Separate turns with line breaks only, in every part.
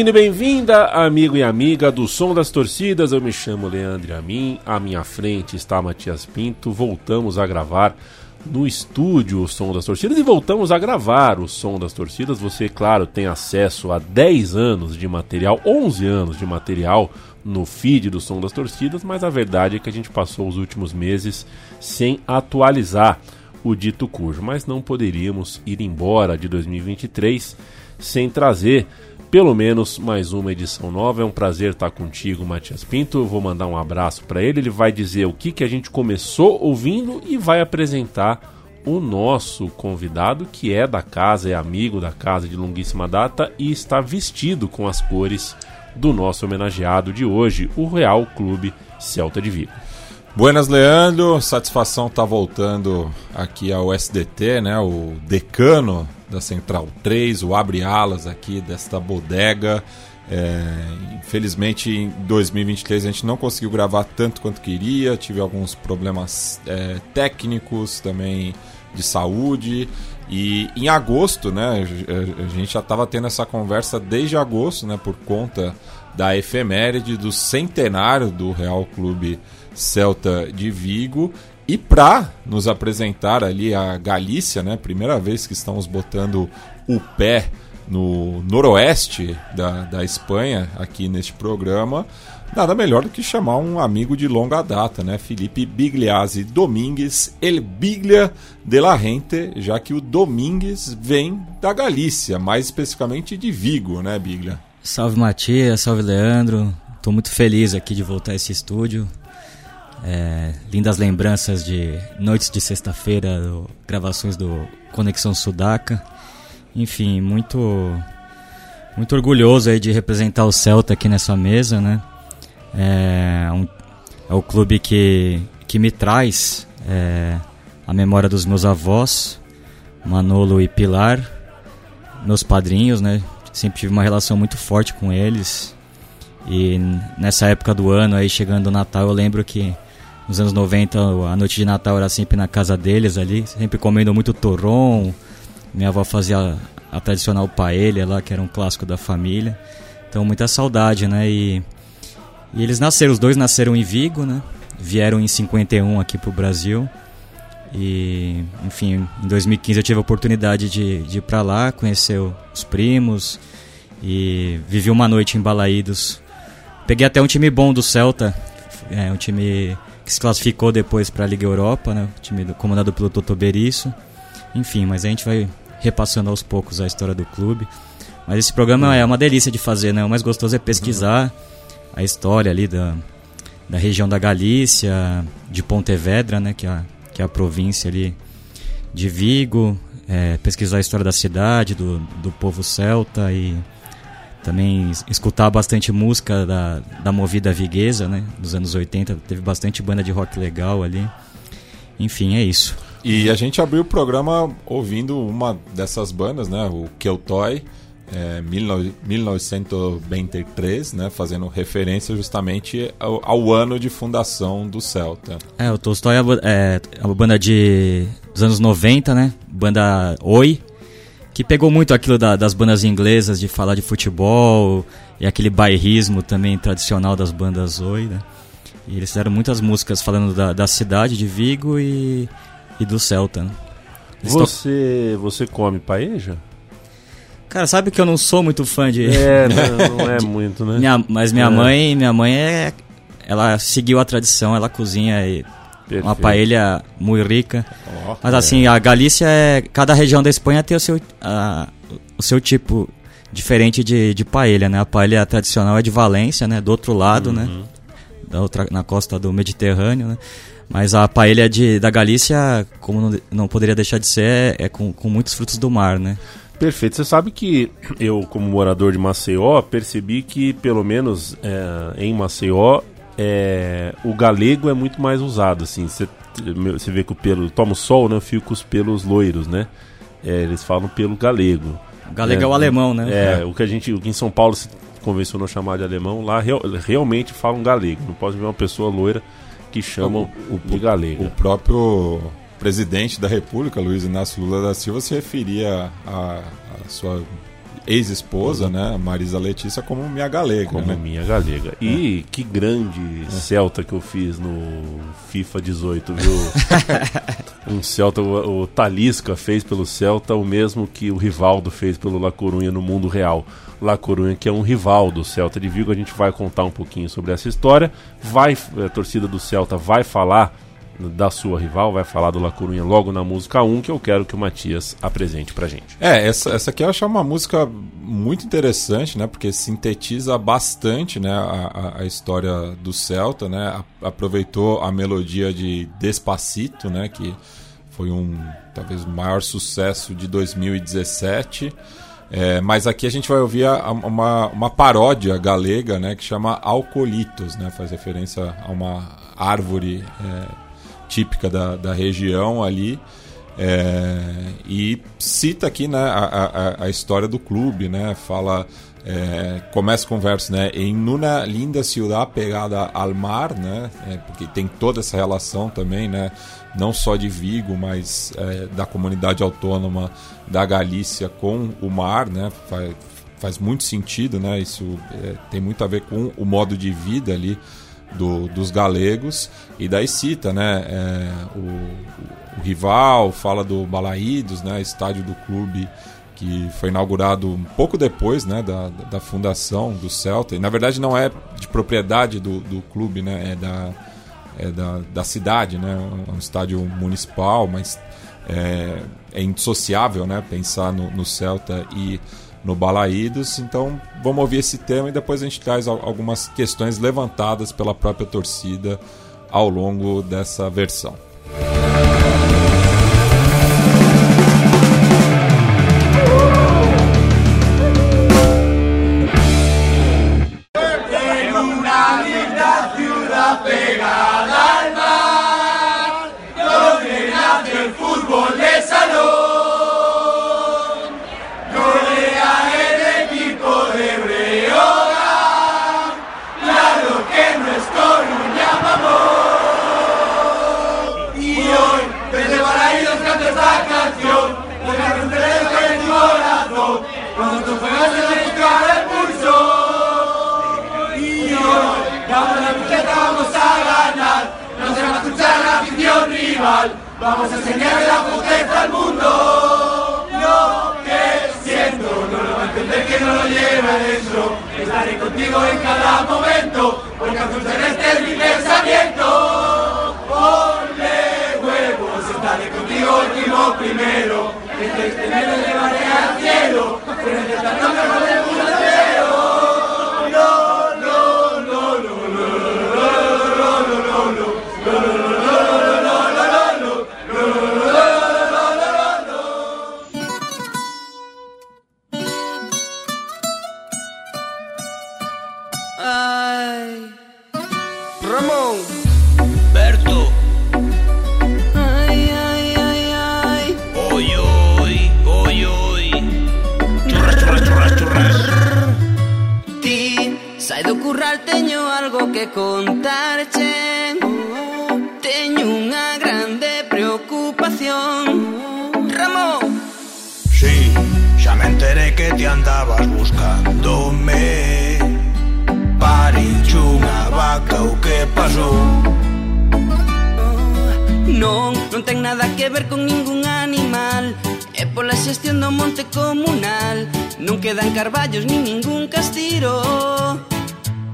Bem-vindo e bem-vinda, amigo e amiga do Som das Torcidas. Eu me chamo Leandro Amin. À minha frente está Matias Pinto. Voltamos a gravar no estúdio o Som das Torcidas e voltamos a gravar o Som das Torcidas. Você, claro, tem acesso a 10 anos de material, 11 anos de material no feed do Som das Torcidas, mas a verdade é que a gente passou os últimos meses sem atualizar o dito cujo, mas não poderíamos ir embora de 2023 sem trazer pelo menos mais uma edição nova. É um prazer estar contigo, Matias Pinto. Eu vou mandar um abraço para ele. Ele vai dizer o que, que a gente começou ouvindo e vai apresentar o nosso convidado, que é da casa, é amigo da casa de longuíssima data e está vestido com as cores do nosso homenageado de hoje, o Real Clube Celta de Vigo.
Buenas, Leandro. Satisfação estar voltando aqui ao SDT, né? O decano da Central 3, o abre-alas aqui desta bodega. É, infelizmente, em 2023 a gente não conseguiu gravar tanto quanto queria. Tive alguns problemas é, técnicos também de saúde. E em agosto, né? A gente já estava tendo essa conversa desde agosto, né? Por conta da efeméride do centenário do Real Clube Celta de Vigo. E para nos apresentar ali a Galícia, né? Primeira vez que estamos botando o pé no noroeste da, da Espanha aqui neste programa, nada melhor do que chamar um amigo de longa data, né? Felipe Bigliazzi Domingues, El Biglia de la Rente, já que o Domingues vem da Galícia, mais especificamente de Vigo, né, Biglia?
Salve Matias, salve Leandro. Estou muito feliz aqui de voltar a esse estúdio. É, lindas lembranças de noites de sexta-feira, gravações do Conexão Sudaca. Enfim, muito muito orgulhoso aí de representar o Celta aqui nessa mesa, né? É, um- é o clube que, que me traz é, a memória dos meus avós, Manolo e Pilar, meus padrinhos, né? Sempre tive uma relação muito forte com eles. E nessa época do ano, aí chegando o Natal, eu lembro que nos anos 90 a noite de Natal era sempre na casa deles ali, sempre comendo muito torron. Minha avó fazia a tradicional paella lá, que era um clássico da família. Então muita saudade, né? E, e eles nasceram, os dois nasceram em Vigo, né? Vieram em 51 aqui pro Brasil. E, enfim, em 2015 eu tive a oportunidade de, de ir pra lá, conhecer os primos e vivi uma noite em Balaídos. Peguei até um time bom do Celta, é, um time que se classificou depois para a Liga Europa, né? Time do- comandado pelo Toto Berizzo. Enfim, mas a gente vai repassando aos poucos a história do clube. Mas esse programa é uma delícia de fazer, né? O mais gostoso é pesquisar a história ali da, da região da Galícia, de Pontevedra, né? Que é a, que é a província ali de Vigo. é, pesquisar a história da cidade, do, do povo celta e também es- escutar bastante música da, da movida viguesa, né? Dos anos 80. Teve bastante banda de rock legal ali. Enfim, é isso.
E a gente abriu o programa ouvindo uma dessas bandas, né? O Keltoy, é, 19- 1923, né? Fazendo referência justamente ao, ao ano de fundação do Celta.
É, o Tolstói é é é uma banda de, dos anos 90, né? Banda Oi, que pegou muito aquilo da- das bandas inglesas de falar de futebol e aquele bairrismo também tradicional das bandas Oi, né? E eles fizeram muitas músicas falando da, da cidade de Vigo e, e do Celta, né? Eles to-
Você, você come paeja?
Cara, sabe que eu não sou muito fã de...
É, não, não é muito, né?
Minha- mas minha
É.
mãe, minha mãe é, ela seguiu a tradição, ela cozinha e uma
Perfeito.
paella muito rica.
Ó,
Mas assim, a Galícia é. Cada região da Espanha tem o seu, a, o seu tipo diferente de, de paella, né? A paella tradicional é de Valência, né? Do outro lado, né?
Uhum.
Da outra, na costa do Mediterrâneo, né? Mas a paella de, da Galícia, como não, não poderia deixar de ser, é, é com, com muitos frutos do mar, né?
Perfeito. Você sabe que eu, como morador de Maceió, percebi que, pelo menos é, em Maceió, é, o galego é muito mais usado. Assim, você, você vê que o pelo toma o sol, né? Eu fico com os pelos loiros, né? É, eles falam pelo galego.
O galego é, o alemão, né?
É, o que a gente, o que em São Paulo se convencionou chamar de alemão, lá real, realmente falam galego. Não pode ver uma pessoa loira que chamam
O- o-
de galega.
O próprio presidente da República, Luiz Inácio Lula da Silva, se referia à sua ex-esposa, né, Marisa Letícia, como minha galega.
Como
né?
minha galega. E que grande Celta que eu fiz no FIFA 18, viu? um Celta, o, o Talisca fez pelo Celta o mesmo que o Rivaldo fez pelo La Corunha no mundo real. La Corunha, que é um rival do Celta de Vigo, a gente vai contar um pouquinho sobre essa história. Vai, a torcida do Celta vai falar da sua rival, vai falar do La Corunha logo na música 1, que eu quero que o Matias apresente pra gente.
É, essa, essa aqui eu acho uma música muito interessante, né? Porque sintetiza bastante né, a, a- história do Celta, né? Aproveitou a melodia de Despacito, né? Que foi um, talvez, o maior sucesso de 2017. É, mas aqui a gente vai ouvir a- a- uma, uma paródia galega, né? Que chama Alcolitos, né? Faz referência a uma árvore é, típica da, da região ali. É, e cita aqui né, a, a, a história do clube, né? Fala, é, começa com o verso, né? Em una linda ciudad pegada al mar, né? É, porque tem toda essa relação também, né? Não só de Vigo, mas é, da comunidade autônoma da Galícia com o mar, né? Faz, faz muito sentido, né? Isso é, tem muito a ver com o modo de vida ali do- dos galegos e daí cita né é, o, o- rival fala do Balaídos né estádio do clube que foi inaugurado um pouco depois né da, da fundação do Celta. E na verdade não é de propriedade do, do clube né é da é da, da cidade né é um estádio municipal mas é, é indissociável né pensar no, no Celta e no Balaídos. Então vamos ouvir esse tema e depois a gente traz al- algumas questões levantadas pela própria torcida ao longo dessa versão.
Vamos a
enseñar
la puteza al mundo.
Lo que siento no lo va a entender
que no lo lleva dentro. Estaré contigo en cada momento, porque azul celeste
es mi pensamiento. Ponle huevos, estaré contigo
último primero. Este primero llevaré al cielo, pero entre tanto me
andaba buscándome Pariche unha vaca o que pasou
Non, non ten nada que ver con ningún animal. É pola xestión do monte comunal. Non quedan carballos ni ningún castiro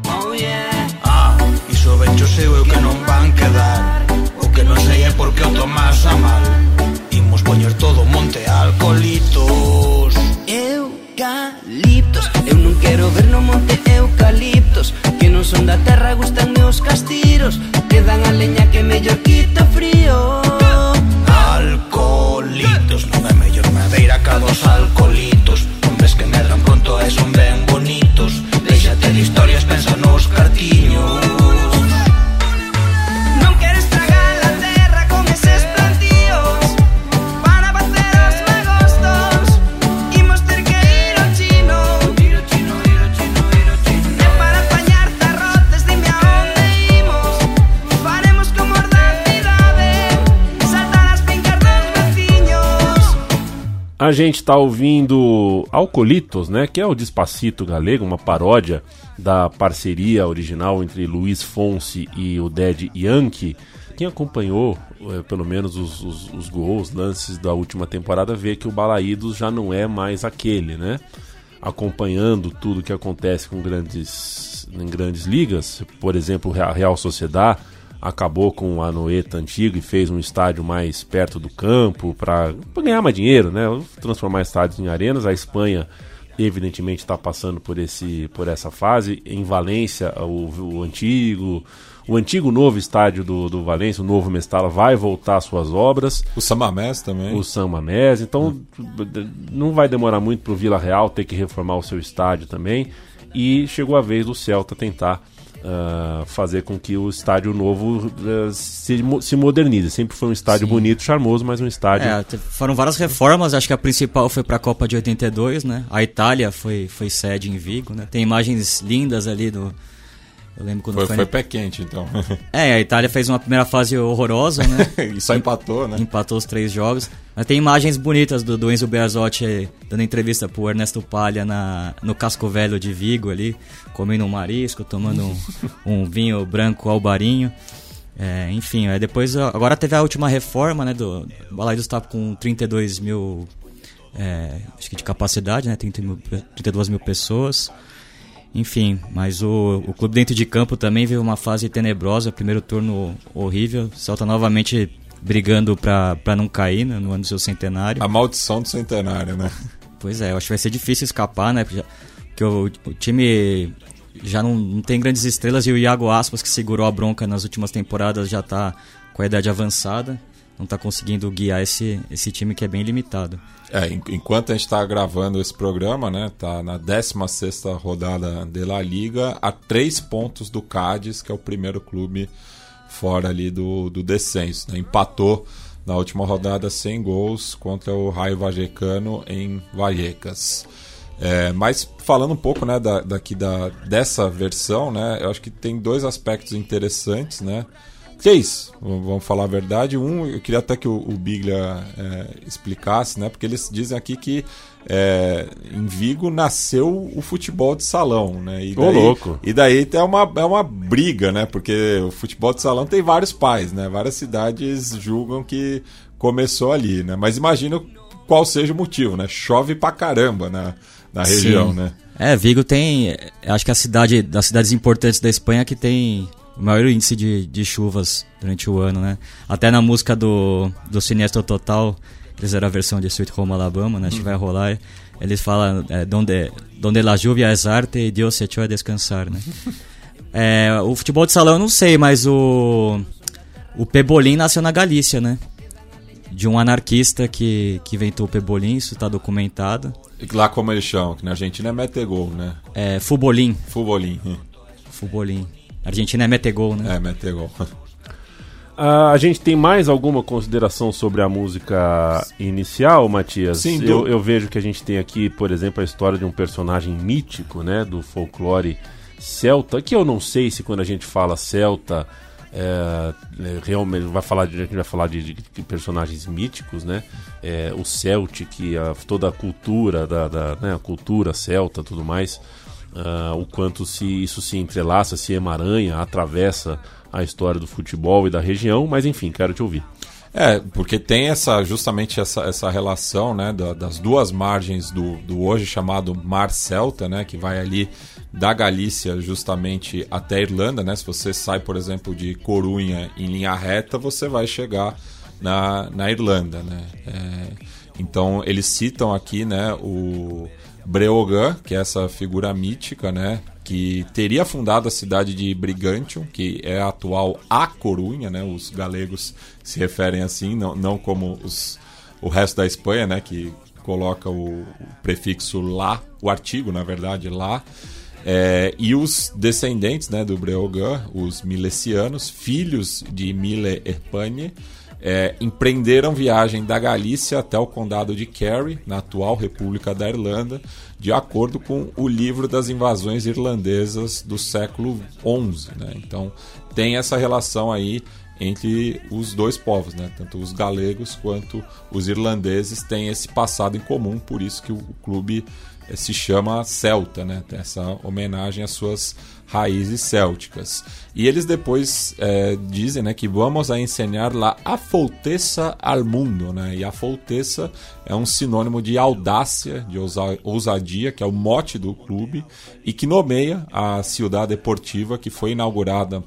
Oh yeah.
Ah, iso vencho seu eu que non van quedar O que non sei é porque o tomas a mal. Imos poñer todo monte alcolitos Eu eucaliptos.
Eu non quero ver no monte eucaliptos Que non son da terra, gustan meus castiros. Que dan a leña que mellor quita frío.
Gente tá ouvindo Alcolitos, né? Que é o Despacito galego, uma paródia da parceria original entre Luiz Fonsi e o Dead Yankee. Quem acompanhou, eh, pelo menos, os, os, os gols, lances da última temporada, vê que o Balaídos já não é mais aquele, né? Acompanhando tudo que acontece com grandes, em grandes ligas, por exemplo, a Real Sociedad acabou com a Noeta antigo e fez um estádio mais perto do campo para ganhar mais dinheiro, né? Transformar estádios em arenas. A Espanha, evidentemente, está passando por, esse, por essa fase. Em Valência, o, o antigo. O antigo novo estádio do, do Valência, o novo Mestala, vai voltar às suas obras.
O Samamés também.
O San Mamés. Então, não vai demorar muito para o Vila Real ter que reformar o seu estádio também. E chegou a vez do Celta tentar uh, fazer com que o estádio novo uh, se, se modernize. Sempre foi um estádio
Sim.
bonito, charmoso, mas um estádio.
É, foram várias reformas, acho que a principal foi pra Copa de 82, né? A Itália foi, foi sede em Vigo, né? Tem imagens lindas ali do. Eu lembro quando
Foi,
foi.
foi pé quente, então.
É, a Itália fez uma primeira fase horrorosa, né?
e só empatou, né?
Empatou os três jogos. Mas tem imagens bonitas do, do Enzo Beazotti dando entrevista pro Ernesto Palha na, no Casco Velho de Vigo ali, comendo um marisco, tomando um, um vinho branco albarinho. É, enfim, aí depois agora teve a última reforma, né? Do, o Balaidos tá com 32 mil é, acho que de capacidade, né? 30 mil, 32 mil pessoas. Enfim, mas o, o clube dentro de campo também vive uma fase tenebrosa, primeiro turno horrível. Celta novamente brigando pra, pra não cair né, no ano do seu centenário.
A maldição do centenário, né?
Pois é, eu acho que vai ser difícil escapar, né? Porque, o, o time já não, não tem grandes estrelas e o Iago Aspas, que segurou a bronca nas últimas temporadas, já tá com a idade avançada. Não tá conseguindo guiar esse, esse time que é bem limitado.
É, en- enquanto a gente está gravando esse programa, né? Tá na 16 rodada de La Liga, a três pontos do Cádiz, que é o primeiro clube fora ali do, do descenso. Né? Empatou na última rodada sem gols contra o Raio Vallecano em Vallecas. É, mas falando um pouco né, da, daqui da, dessa versão, né, eu acho que tem dois aspectos interessantes, né? Três, v- vamos falar a verdade. Um, eu queria até que o, o Biglia é, explicasse, né? Porque eles dizem aqui que é, em Vigo nasceu o futebol de salão, né? E
Ô,
daí,
louco.
E daí é uma, é uma briga, né? Porque o futebol de salão tem vários pais, né? Várias cidades julgam que começou ali, né? Mas imagina qual seja o motivo, né? Chove pra caramba na, na região,
Sim.
né?
É, Vigo tem. é, Acho que é a cidade das cidades importantes da Espanha que tem o maior índice de, de chuvas durante o ano, né? Até na música do, do Sinestro Total, eles fizeram a versão de Sweet Home Alabama, né? Acho que vai rolar. Eles falam: é, donde, donde la lluvia es arte e Dios se echó a descansar, né? É, o futebol de salão eu não sei, mas o. O Pebolim nasceu na Galícia, né? De um anarquista que, que inventou o Pebolim, isso está documentado.
E Lá como eles chamam, que na Argentina é metegol, né?
É, Fubolim.
Fubolim.
Fubolim. Argentina é metegol, né?
É, metegol.
Ah, a gente tem mais alguma consideração sobre a música inicial, Matias?
Sim,
eu,
do-
eu vejo que a gente tem aqui, por exemplo, a história de um personagem mítico, né, do folclore celta, que eu não sei se quando a gente fala celta, é, é, realmente vai falar de, a gente vai falar de, de- de personagens míticos, né? É, o Celtic, a, toda a cultura da, da né, a cultura celta, tudo mais. Ah, o quanto se isso se entrelaça, se emaranha, atravessa a história do futebol e da região, mas enfim, quero te ouvir.
É, porque tem essa justamente essa, essa relação né, da- das duas margens do, do hoje chamado Mar Celta, né, que vai ali da Galícia justamente até a Irlanda. Né, se você sai, por exemplo, de Corunha em linha reta, você vai chegar na, na Irlanda. Né, É, então eles citam aqui né, o, Breogã, que é essa figura mítica, né? Que teria fundado a cidade de Brigantium, que é a atual A Corunha, né? Os galegos se referem assim, não, não como os, o resto da Espanha, né? Que coloca o, o prefixo lá, o artigo, na verdade, lá. É, e os descendentes né, do Breogã, os milesianos, filhos de Mile Erpagne, é, empreenderam viagem da Galícia até o condado de Kerry, na atual República da Irlanda, de acordo com o livro das invasões irlandesas do século XI. Né? Então tem essa relação aí entre os dois povos, né? tanto os galegos quanto os irlandeses têm esse passado em comum, por isso que o clube se chama Celta, né? Tem essa homenagem às suas raízes célticas. E eles depois é, dizem né, que vamos a ensinar lá a folteza al mundo. Né? E a folteza é um sinônimo de audácia, de ousadia, que é o mote do clube, e que nomeia a Ciudad Deportiva, que foi inaugurada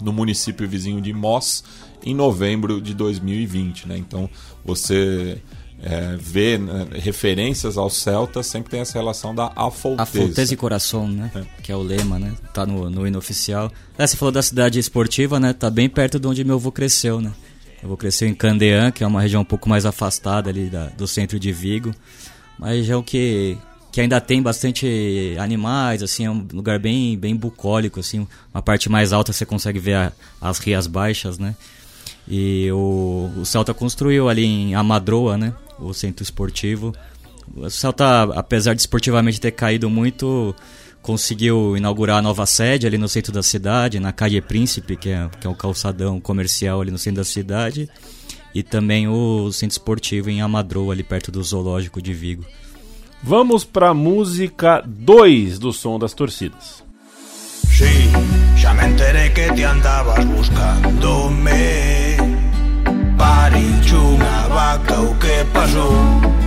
no município vizinho de Mos em novembro de 2020. Né? Então você é, vê né, referências aos celtas, sempre tem essa relação da afolteza.
Afolteza e coração, né? É. Que é o lema, né? Tá no, no hino oficial. É, você falou da cidade esportiva, né? Tá bem perto de onde meu avô cresceu, né? Eu vou crescer em Candean, que é uma região um pouco mais afastada ali da, do centro de Vigo. Uma região que, que ainda tem bastante animais, assim, é um lugar bem, bem bucólico, assim. Uma parte mais alta você consegue ver a, as rias baixas, né? E o, o Celta construiu ali em Amadroa, né? O centro esportivo. O Celta, apesar de esportivamente ter caído muito, conseguiu inaugurar a nova sede ali no centro da cidade, na Calle Príncipe, que é, que é um calçadão comercial ali no centro da cidade. E também o centro esportivo em Amadroa, ali perto do Zoológico de Vigo.
Vamos para a música 2 do Som das Torcidas.
Sí, ya me enteré que te andabas buscándome. Pari txuna bat
gauke pasu.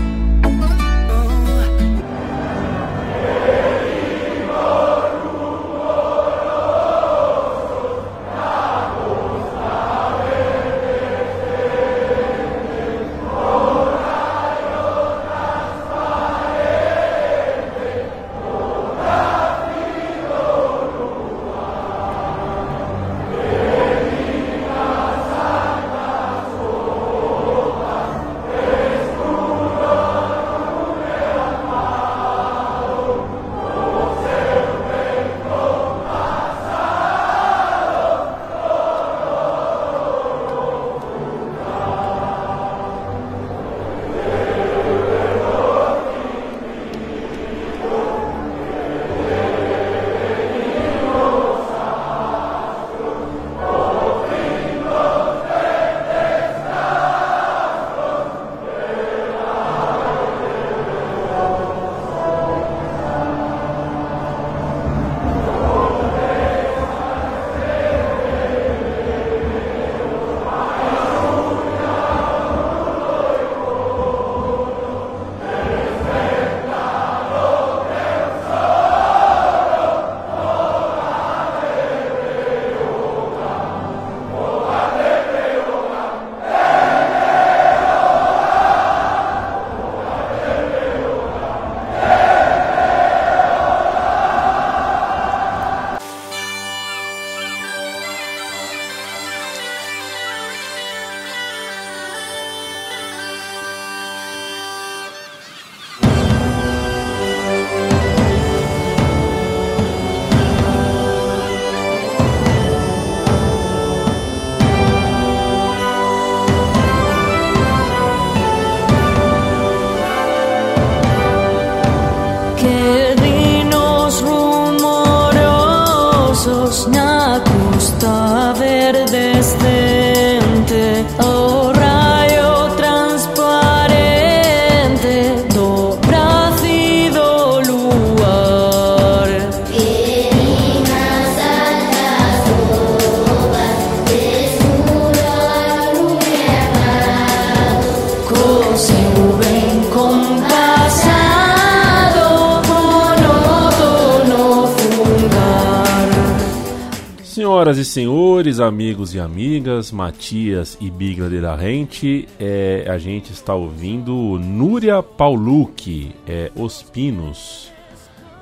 Senhores, amigos e amigas, Matias e Bigla de la Rente, é, a gente está ouvindo Núria Paulucci, é, Os Pinos.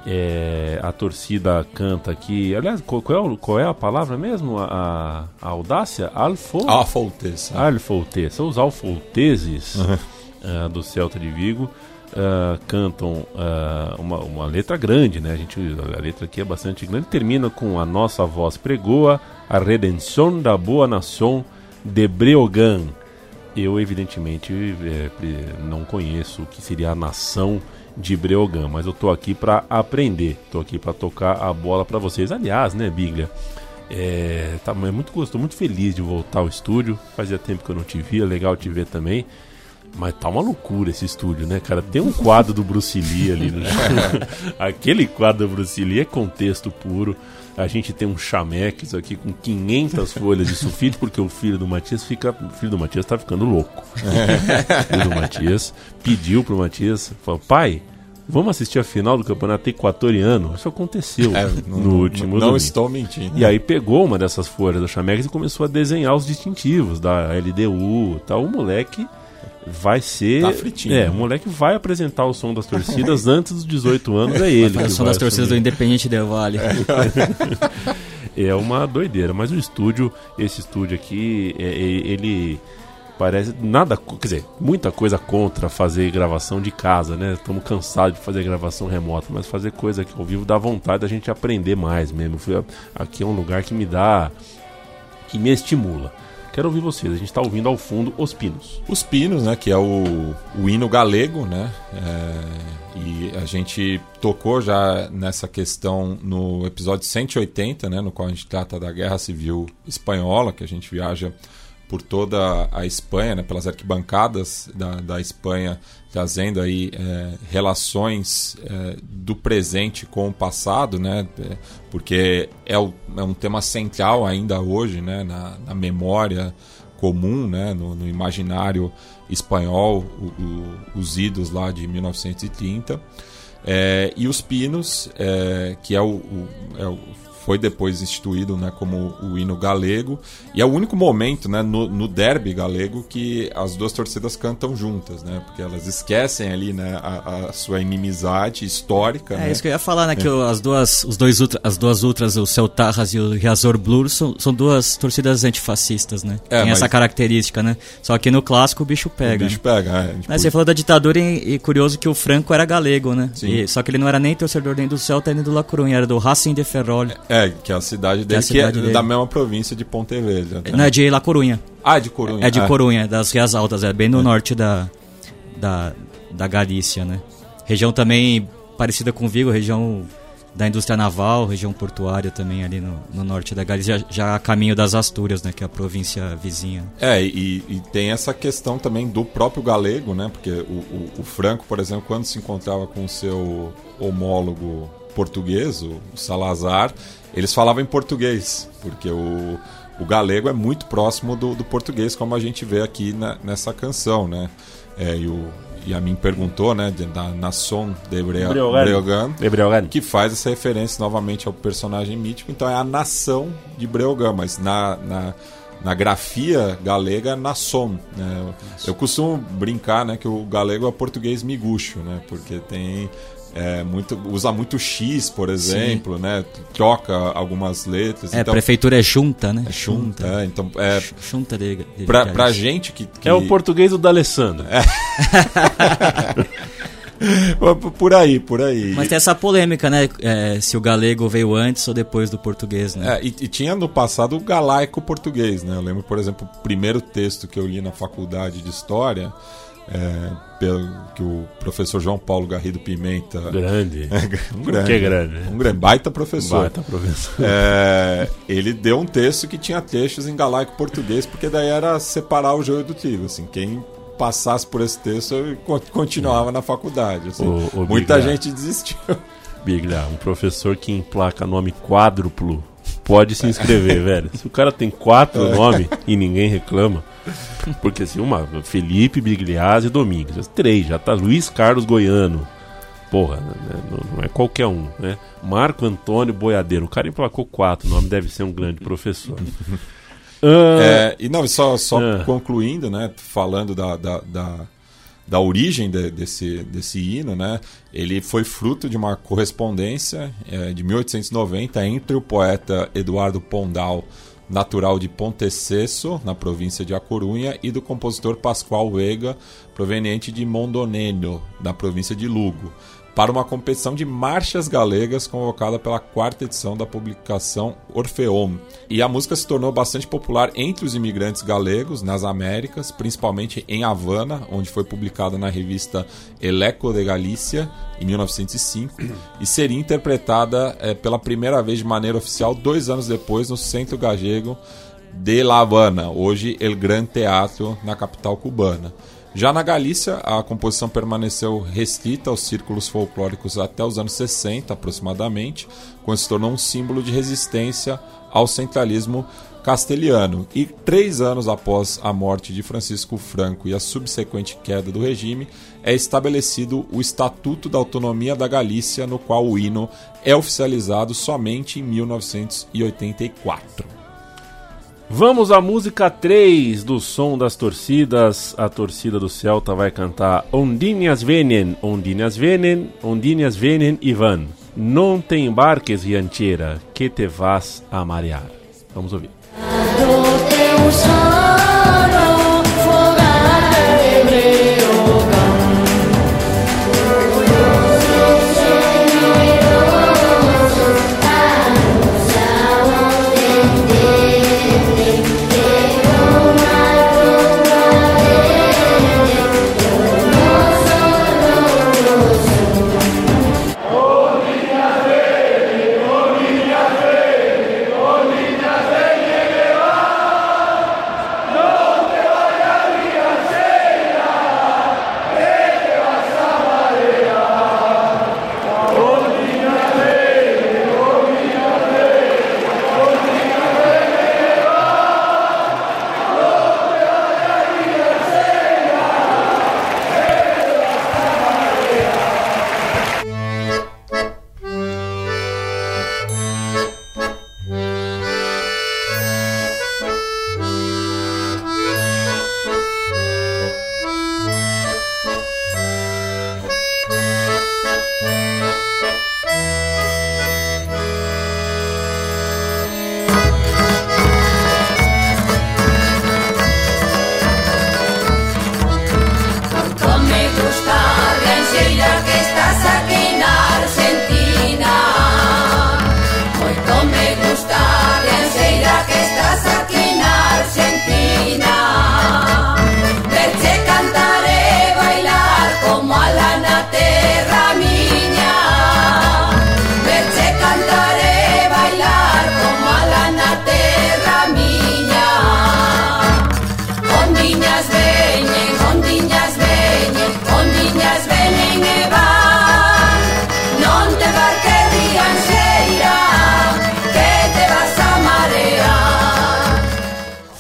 É, a torcida canta aqui. Aliás, qual, qual é, qual é a palavra mesmo? A, a audácia? Alfo?
Folteza.
Alfoltez. São os alfolteses ah, do Celta de Vigo. Ah, cantam ah, uma, uma letra grande, né? A, gente, a letra aqui é bastante grande. Termina com a nossa voz pregoa, a redenção da boa nação de Breogán. Eu, evidentemente, é, não conheço o que seria a nação de Breogán, mas eu tô aqui para aprender, tô aqui para tocar a bola para vocês. Aliás, né, Biglia? É, tá, é muito gostoso, muito feliz de voltar ao estúdio. Fazia tempo que eu não te via, legal te ver também. Mas tá uma loucura esse estúdio, né, cara? Tem um quadro do Bruce Lee ali no Aquele quadro do Bruce Lee é contexto puro. A gente tem um chamex aqui com 500 folhas de sulfite, porque o filho do Matias fica. O filho do Matias tá ficando louco. o filho do Matias pediu pro Matias, falou, pai, vamos assistir a final do campeonato equatoriano? Isso aconteceu
É,
no último
Não
domingo.
estou mentindo.
E aí pegou uma dessas folhas do Chamex e começou a desenhar os distintivos da LDU tal. O moleque vai ser.
Tá fritinho,
É,
né?
o moleque vai apresentar o som das torcidas antes dos 18 anos, é ele.
Sou
vai
das torcidas do. Independente Del Vale.
É uma doideira, mas o estúdio, esse estúdio aqui, é- é- ele parece nada, quer dizer, muita coisa contra fazer gravação de casa, né? Estamos cansados de fazer gravação remota, mas fazer coisa aqui ao vivo dá vontade da gente aprender mais mesmo. Aqui é um lugar que me dá, que me estimula. Quero ouvir vocês. A gente está ouvindo ao fundo Os Pinos.
Os Pinos, né, que é o, o hino galego, né, é, e a gente tocou já nessa questão no episódio 180, né, no qual a gente trata da Guerra Civil Espanhola, que a gente viaja por toda a Espanha, né, pelas arquibancadas da, da Espanha, trazendo aí é, relações é, do presente com o passado, né, é, porque é, o- é um tema central ainda hoje, né, na, na memória comum, né, no, no imaginário espanhol, o- o- os idos lá de 1930. É, e os pinos, é, que é o, o- é o- foi depois instituído né, como o hino galego, e é o único momento né, no, no derby galego que as duas torcidas cantam juntas, né, porque elas esquecem ali né, a, a sua inimizade histórica.
É
né?
isso que eu ia falar, né? Que o- as duas, os dois ultra, as duas ultras, o Celtarras e o Riazor Blur, são, são duas torcidas antifascistas, né?
É,
Tem
mas-
essa característica, né? Só que no clássico o bicho
O
pega.
bicho pega. é, tipo,
Mas você falou da ditadura e, e curioso que o Franco era galego, né?
Sim.
E- só que ele não era nem torcedor nem do Celta nem do La Coruña, era do Racing de Ferrol.
É, que é a cidade dele,
a
que
cidade
é
dele.
da mesma província de Pontevedra. né?
Não, é de La Coruña.
Ah, de Corunha.
É de
ah.
Corunha, das Rias Altas, é bem no norte da, da, da Galícia, né? Região também parecida com Vigo, região da indústria naval, região portuária também ali no, no norte da Galícia, já, já a caminho das Astúrias, né? Que é a província vizinha.
É, e, e tem essa questão também do próprio galego, né? Porque o, o- o Franco, por exemplo, quando se encontrava com o seu homólogo português, o Salazar, eles falavam em português, porque o, o galego é muito próximo do, do português, como a gente vê aqui na- nessa canção, né? É, e, o, e a mim perguntou, né, da Nação de Bre-
Breogán.
Breogán,
Gabriel
que faz essa referência novamente ao personagem mítico, então é a nação de Breogán, mas na, na, na grafia galega nação. Né? Eu costumo brincar né, que o galego é português miguxo, né? porque tem. É, muito, usa muito X, por exemplo, né? troca algumas letras.
É,
então,
prefeitura é junta, né?
é junta. é, então, é,
Junta de, de
pra, pra gente que, que-
É o português do D'Alessandro.
Por aí, por aí.
Mas tem essa polêmica, né? É, se o galego veio antes ou depois do português, né?
É, e, e tinha no passado o galaico português, né? Eu lembro, por exemplo, o primeiro texto que eu li na faculdade de História, é, pelo, que o professor João Paulo Garrido Pimenta...
Grande.
um grande,
Que grande.
Um grande, baita professor.
Baita professor.
É, ele deu um texto que tinha textos em galaico português, porque daí era separar o joio do trigo, assim, quem passasse por esse texto co- continuava na faculdade, assim.
O- o
Muita
Biglar.
gente desistiu.
Biglia, um professor que emplaca nome quádruplo pode se inscrever, velho. Se o cara tem quatro nomes e ninguém reclama. Porque assim, uma, Felipe Bigliazzi Domingues. Três, já tá Luiz Carlos Goiano. porra, né? não, não, é qualquer um, né? Marco Antônio Boiadeiro, o cara emplacou quatro, o nome deve ser um grande professor.
Uh, é, e não, só, só uh, concluindo, né? Falando da, da, da, da origem de, desse, desse hino, né? Ele foi fruto de uma correspondência é, de 1890 entre o poeta Eduardo Pondal, natural de Pontecesso, na província de A Corunha, e do compositor Pascoal Vega, proveniente de Mondoneno, na província de Lugo para uma competição de marchas galegas convocada pela quarta edição da publicação Orfeom. E a música se tornou bastante popular entre os imigrantes galegos nas Américas, principalmente em Havana, onde foi publicada na revista Eleco de Galícia em 1905 e seria interpretada é, pela primeira vez de maneira oficial dois anos depois no Centro Gallego de La Habana, hoje El Gran Teatro, na capital cubana. Já na Galícia, a composição permaneceu restrita aos círculos folclóricos até os anos 60, aproximadamente, quando se tornou um símbolo de resistência ao centralismo castelhano. E três anos após a morte de Francisco Franco e a subsequente queda do regime, é estabelecido o Estatuto da Autonomia da Galícia, no qual o hino é oficializado somente em 1984.
Vamos à música 3 do som das torcidas. A torcida do Celta vai cantar Ondinhas Venen, Ondinhas Venen, Ondinhas Venen Ivan. Não te embarques, Riancheira, que te vas a marear. Vamos ouvir.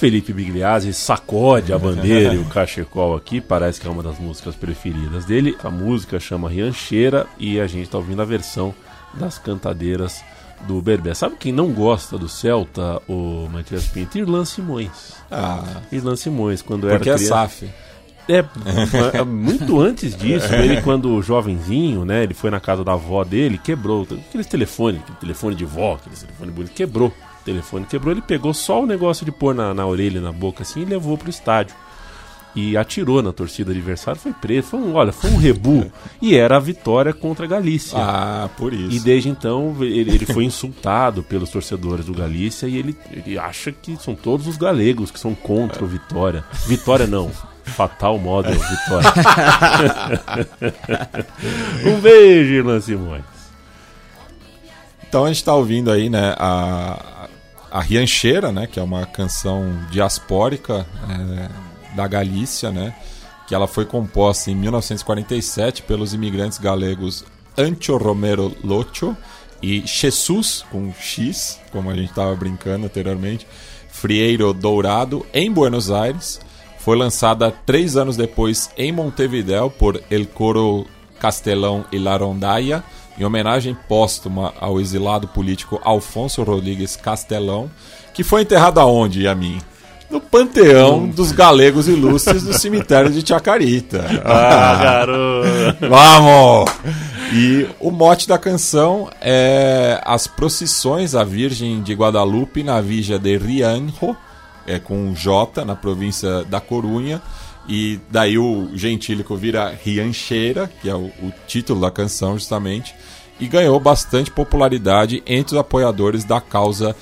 Felipe Bigliazzi sacode a bandeira e o cachecol aqui, parece que é uma das músicas preferidas dele. A música chama Riancheira e a gente está ouvindo a versão das cantadeiras do Berbé. Sabe quem não gosta do Celta, o Matias Pinto? Irlan Simões.
Ah.
Irlan Simões, quando
Porque
era
é SAF.
É, muito antes disso, ele quando jovenzinho, né, ele foi na casa da avó dele, quebrou aqueles telefones, aquele telefone de vó, aquele telefone bonito, quebrou telefone quebrou, ele pegou só o negócio de pôr na, na orelha, na boca assim e levou pro estádio. E atirou na torcida adversária, foi preso. Foi um, olha, foi um rebu. e era a vitória contra a Galícia.
Ah, por isso.
E desde então ele, ele foi insultado pelos torcedores do Galícia e ele, ele acha que são todos os galegos que são contra o Vitória. Vitória não. Fatal Model Vitória. um beijo, Irlan Simões.
Então a gente está ouvindo aí, né, a, a Riancheira, né, que é uma canção diaspórica é, da Galícia, né, que ela foi composta em 1947 pelos imigrantes galegos Ancho Romero Locho e Jesus, com X, como a gente estava brincando anteriormente, Frieiro Dourado, em Buenos Aires. Foi lançada três anos depois em Montevideo por El Coro Castelão e Larondaia, em homenagem póstuma ao exilado político Alfonso Rodrigues Castelão, que foi enterrado aonde, Yamin? No panteão dos galegos ilustres do cemitério de Chacarita.
Ah, garoto!
Vamos! E o mote da canção é as procissões à Virgem de Guadalupe na Villa de Rianjo, é com J, na província da Corunha, e daí o gentílico vira Riancheira, que é o, o título da canção justamente, e ganhou bastante popularidade entre os apoiadores da causa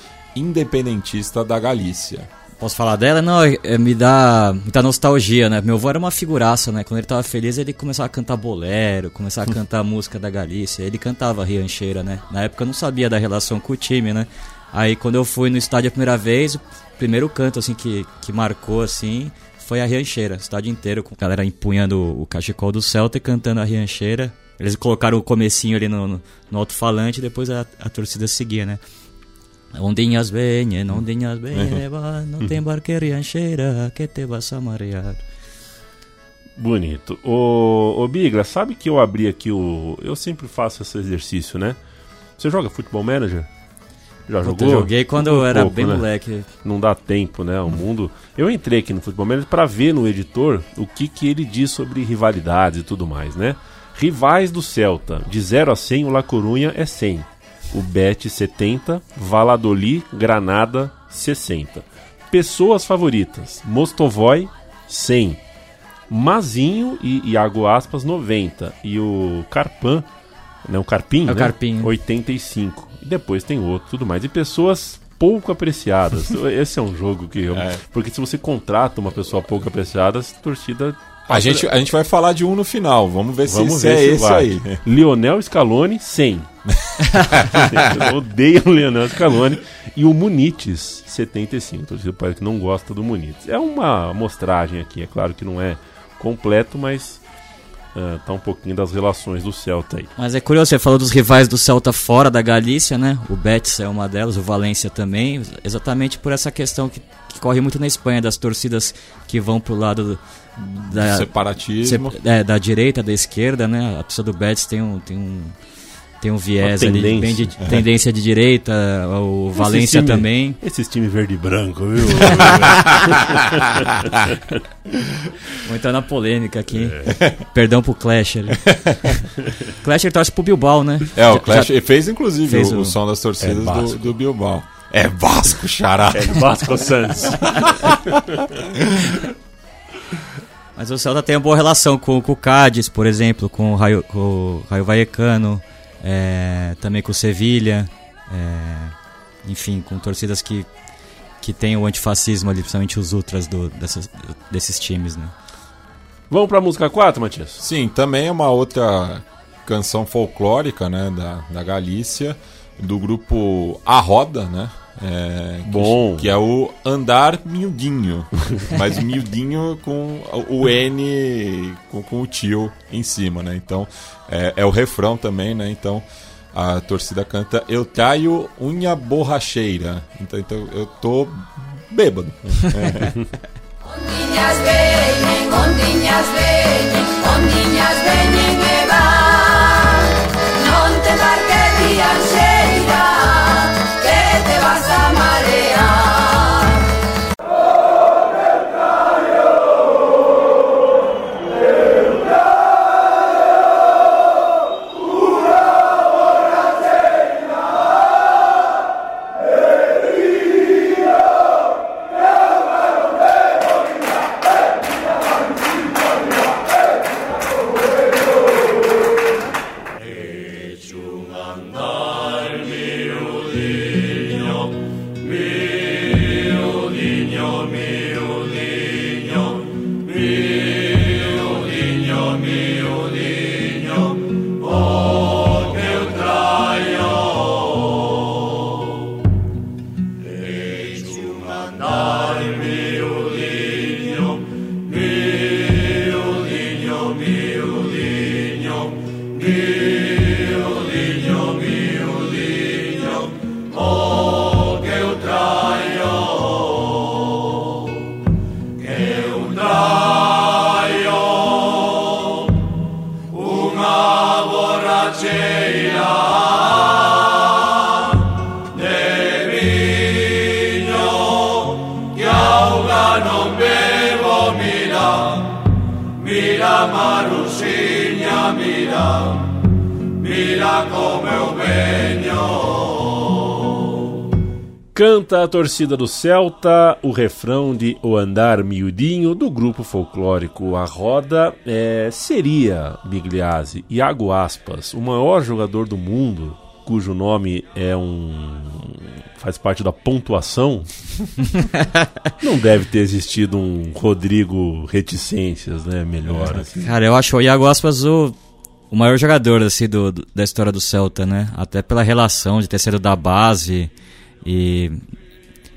independentista da Galícia.
Posso falar dela? Não, é- é- me dá muita nostalgia, né? Meu avô era uma figuraça, né? Quando ele tava feliz, ele começava a cantar bolero, começava a cantar música da Galícia. Ele cantava Riancheira, né? Na época eu não sabia da relação com o time, né? Aí quando eu fui no estádio a primeira vez, o primeiro canto, assim, que, que marcou, assim, foi a Riancheira. O estádio inteiro, com a galera empunhando o cachecol do Celta e cantando a Riancheira. Eles colocaram o comecinho ali no, no, no alto-falante e depois a, a torcida seguia, né? Ondinhas venham, ondinhas venham, não tem barque riancheira que te vas a marear.
Bonito. Ô, ô Bigla, sabe que eu abri aqui o. Eu sempre faço esse exercício, né? Você joga Futebol Manager? Já
Puta,
jogou?
eu joguei quando eu
Um
era
pouco,
bem
né?
moleque.
Não dá tempo, né? O mundo. Eu entrei aqui no Futebol Manager pra ver no editor o que, que ele diz sobre rivalidades e tudo mais, né? Rivais do Celta, de 0 a 100, o La Corunha é 100. O Bet 70, Valladolid, Granada 60. Pessoas favoritas: Mostovoy 100. Mazinho e Iago Aspas 90 e o Carpan, né, o Carpim,
É o
né?
Carpim.
85. E depois tem outro, tudo mais. E pessoas pouco apreciadas. Esse é um jogo que eu,
É.
porque se você contrata uma pessoa pouco apreciada, a torcida
A gente, a gente vai falar de um no final, vamos ver se,
Vamos
se
ver
é
se
esse
vai.
aí.
Lionel Scaloni 100. Eu odeio o Lionel Scaloni e o Munites 75. Torcida Palmeiras que não gosta do Munites. É uma amostragem aqui, é claro que não é completo, mas ah, tá um pouquinho das relações do Celta aí.
Mas é curioso, você falou dos rivais do Celta fora da Galícia, né? O Betis é uma delas, o Valência também, exatamente por essa questão que, que corre muito na Espanha, das torcidas que vão pro lado da,
Separatismo.
se- é, da direita, da esquerda, né? A pessoa do Betis tem um, tem um, tem um viés ali
tendência.
bem de tendência de direita, o Valência
time-
também.
Esses times verde e branco, viu?
Vou entrar na polêmica aqui. Perdão pro Clash ali. Clash ele torce pro Bilbao, né?
É, o
Já-
Clash
já-
fez inclusive
fez
o,
o-
som das torcidas
É
do, do Bilbao. É Vasco, xará.
é Vasco Santos.
Mas o Celta tem uma boa relação com, com o Cádiz, por exemplo, com o Raio, com o Raio Vallecano, é, também com o Sevilha, é, enfim, com torcidas que, que tem o antifascismo ali, principalmente os ultras do, dessas, desses times, né?
Vamos pra música 4, Matias?
Sim, também é uma outra canção folclórica, né, da, da Galícia, do grupo A Roda, né? É, que-
Bom.
Que, é o Andar Miudinho. mas miudinho com o N com, com o tio em cima, né? Então é, é o refrão também, né? Então a torcida canta Eu traio unha borracheira. Então, então eu tô bêbado.
Ondinhas
Canta a torcida do Celta o refrão de O Andar Miudinho do grupo folclórico A Roda. É, seria, Bigliazzi, Iago Aspas, o maior jogador do mundo, cujo nome é um. faz parte da pontuação. Não deve ter existido um Rodrigo Reticências, né? Melhor. Assim.
Cara, eu acho o Iago Aspas o, o maior jogador assim, do, do- da história do Celta, né? Até pela relação de ter sido da base e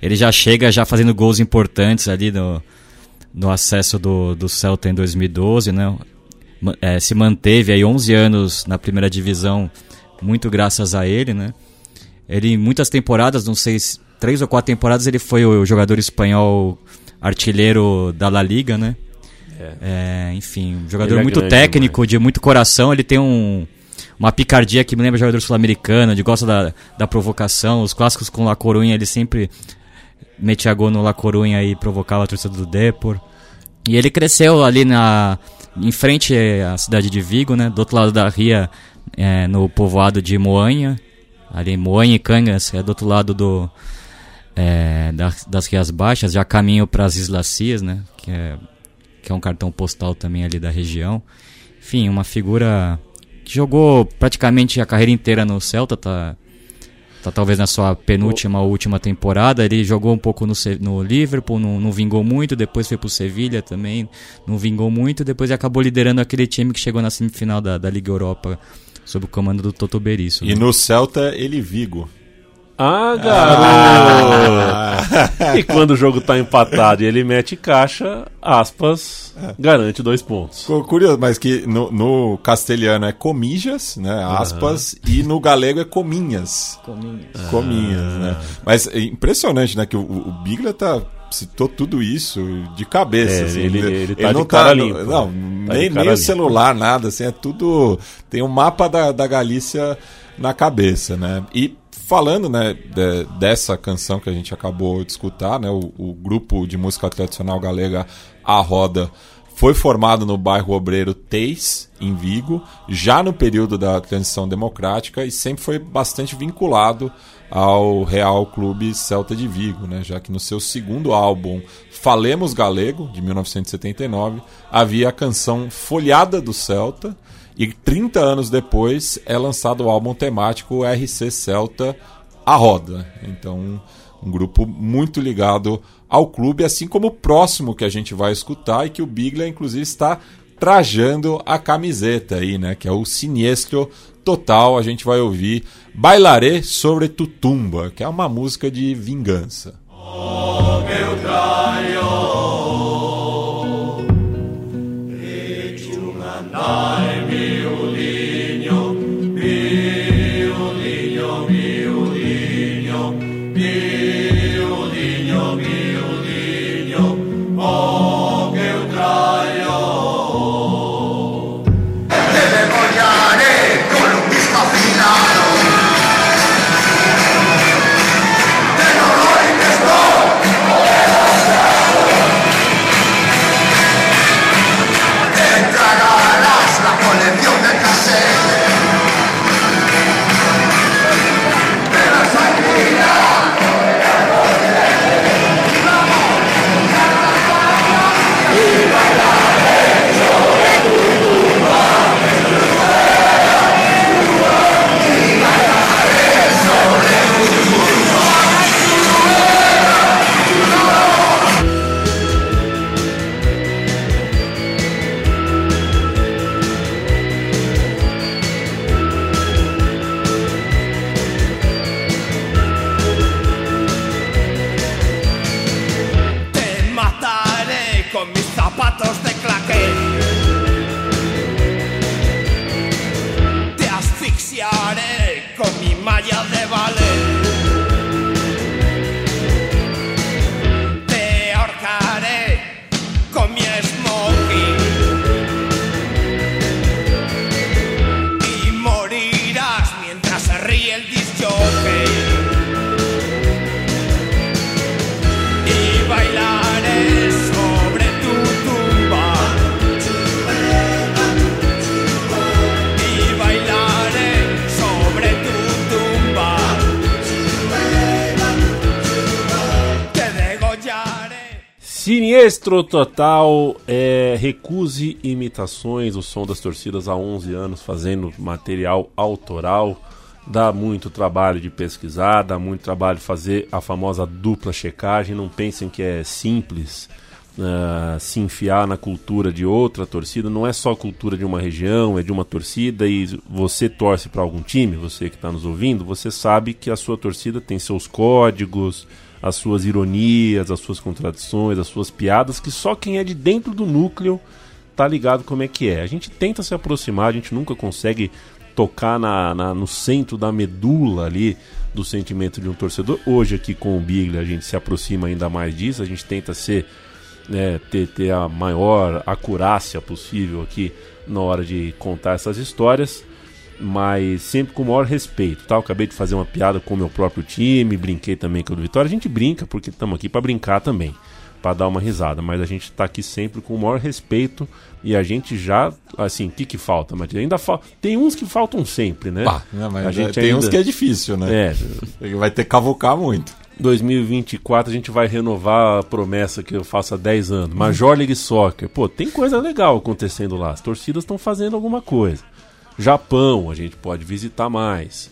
ele já chega já fazendo gols importantes ali no, no acesso do, do Celta em 2012, né? É, se manteve aí 11 anos na primeira divisão, muito graças a ele, né? Ele em muitas temporadas, não sei, se- três ou quatro temporadas, ele foi o jogador espanhol artilheiro da La Liga, né? É, enfim, um jogador
é
muito
grande
técnico, de muito coração. Ele tem um, uma picardia que me lembra jogador sul-americano, de gosta da, da provocação. Os clássicos com La Corunha, ele sempre metia gol no La Corunha e provocava a torcida do Depor. E ele cresceu ali na em frente à cidade de Vigo, né? Do outro lado da ria, é, no povoado de Moanha. Ali em Moanha e Cangas, é do outro lado do, é, das, das Rias Baixas, já caminho para as Islas Cias, né? Que é, que é um cartão postal também ali da região. Enfim, uma figura que jogou praticamente a carreira inteira no Celta, tá, tá talvez na sua penúltima ou última temporada. Ele jogou um pouco no, no Liverpool, não, não vingou muito, depois foi pro Sevilha também, não vingou muito, depois acabou liderando aquele time que chegou na semifinal da, da Liga Europa, sob o comando do Toto Berizzo.
E
né?
no Celta, ele Vigo.
Ah, garoto! e quando o jogo tá empatado e ele mete caixa, aspas, garante dois pontos.
Ficou curioso, mas que no, no castelhano é comijas, né? Aspas, e no galego é cominhas. Cominhas. né? Mas é impressionante, né? Que o, o Biglia tá. Citou tudo isso de cabeça.
É,
assim,
ele- ele tá
não
de cara
no-
limpa.
Não,
Tá de
nem,
cara
nem o celular, nada, assim, é tudo. Tem um mapa da, da Galícia na cabeça, né? E falando, né, de- dessa canção que a gente acabou de escutar, né? O, o grupo de música tradicional galega A Roda foi formado no bairro Obreiro Teis, em Vigo, já no período da transição democrática e sempre foi bastante vinculado ao Real Clube Celta de Vigo, né? já que no seu segundo álbum Falemos Galego, de 1979, havia a canção Folhada do Celta, e 30 anos depois é lançado o álbum temático RC Celta A Roda. Então, um grupo muito ligado ao clube, assim como o próximo que a gente vai escutar e que o Biglia, inclusive, está trajando a camiseta aí, né? Que é o Sinistro Total. A gente vai ouvir Bailaré sobre Tutumba, que é uma música de vingança.
Tragarás la colección
Siniestro total, é, recuse imitações, o som das torcidas há 11 anos fazendo material autoral. Dá muito trabalho de pesquisar, dá muito trabalho fazer a famosa dupla checagem. Não pensem que é simples uh, se enfiar na cultura de outra torcida. Não é só cultura de uma região, é de uma torcida. E você torce para algum time, você que está nos ouvindo, você sabe que a sua torcida tem seus códigos, as suas ironias, as suas contradições, as suas piadas, que só quem é de dentro do núcleo tá ligado como é que é. A gente tenta se aproximar, a gente nunca consegue tocar na, na, no centro da medula ali do sentimento de um torcedor. Hoje aqui com o Biglia a gente se aproxima ainda mais disso, a gente tenta ser né, ter, ter a maior acurácia possível aqui na hora de contar essas histórias, mas sempre com o maior respeito. Tá? Eu acabei de fazer uma piada com o meu próprio time, brinquei também com o do Vitória. A gente brinca porque estamos aqui para brincar também para dar uma risada, mas a gente está aqui sempre com o maior respeito e a gente já, assim, o que que falta, Mas Ainda falta, tem uns que faltam sempre, né?
Bah, mas
a
gente tem ainda... uns que é difícil, né? É. Vai ter que cavocar muito.
2024 a gente vai renovar a promessa que eu faço há 10 anos. Major League Soccer. Pô, tem coisa legal acontecendo lá. As torcidas estão fazendo alguma coisa. Japão, a gente pode visitar mais.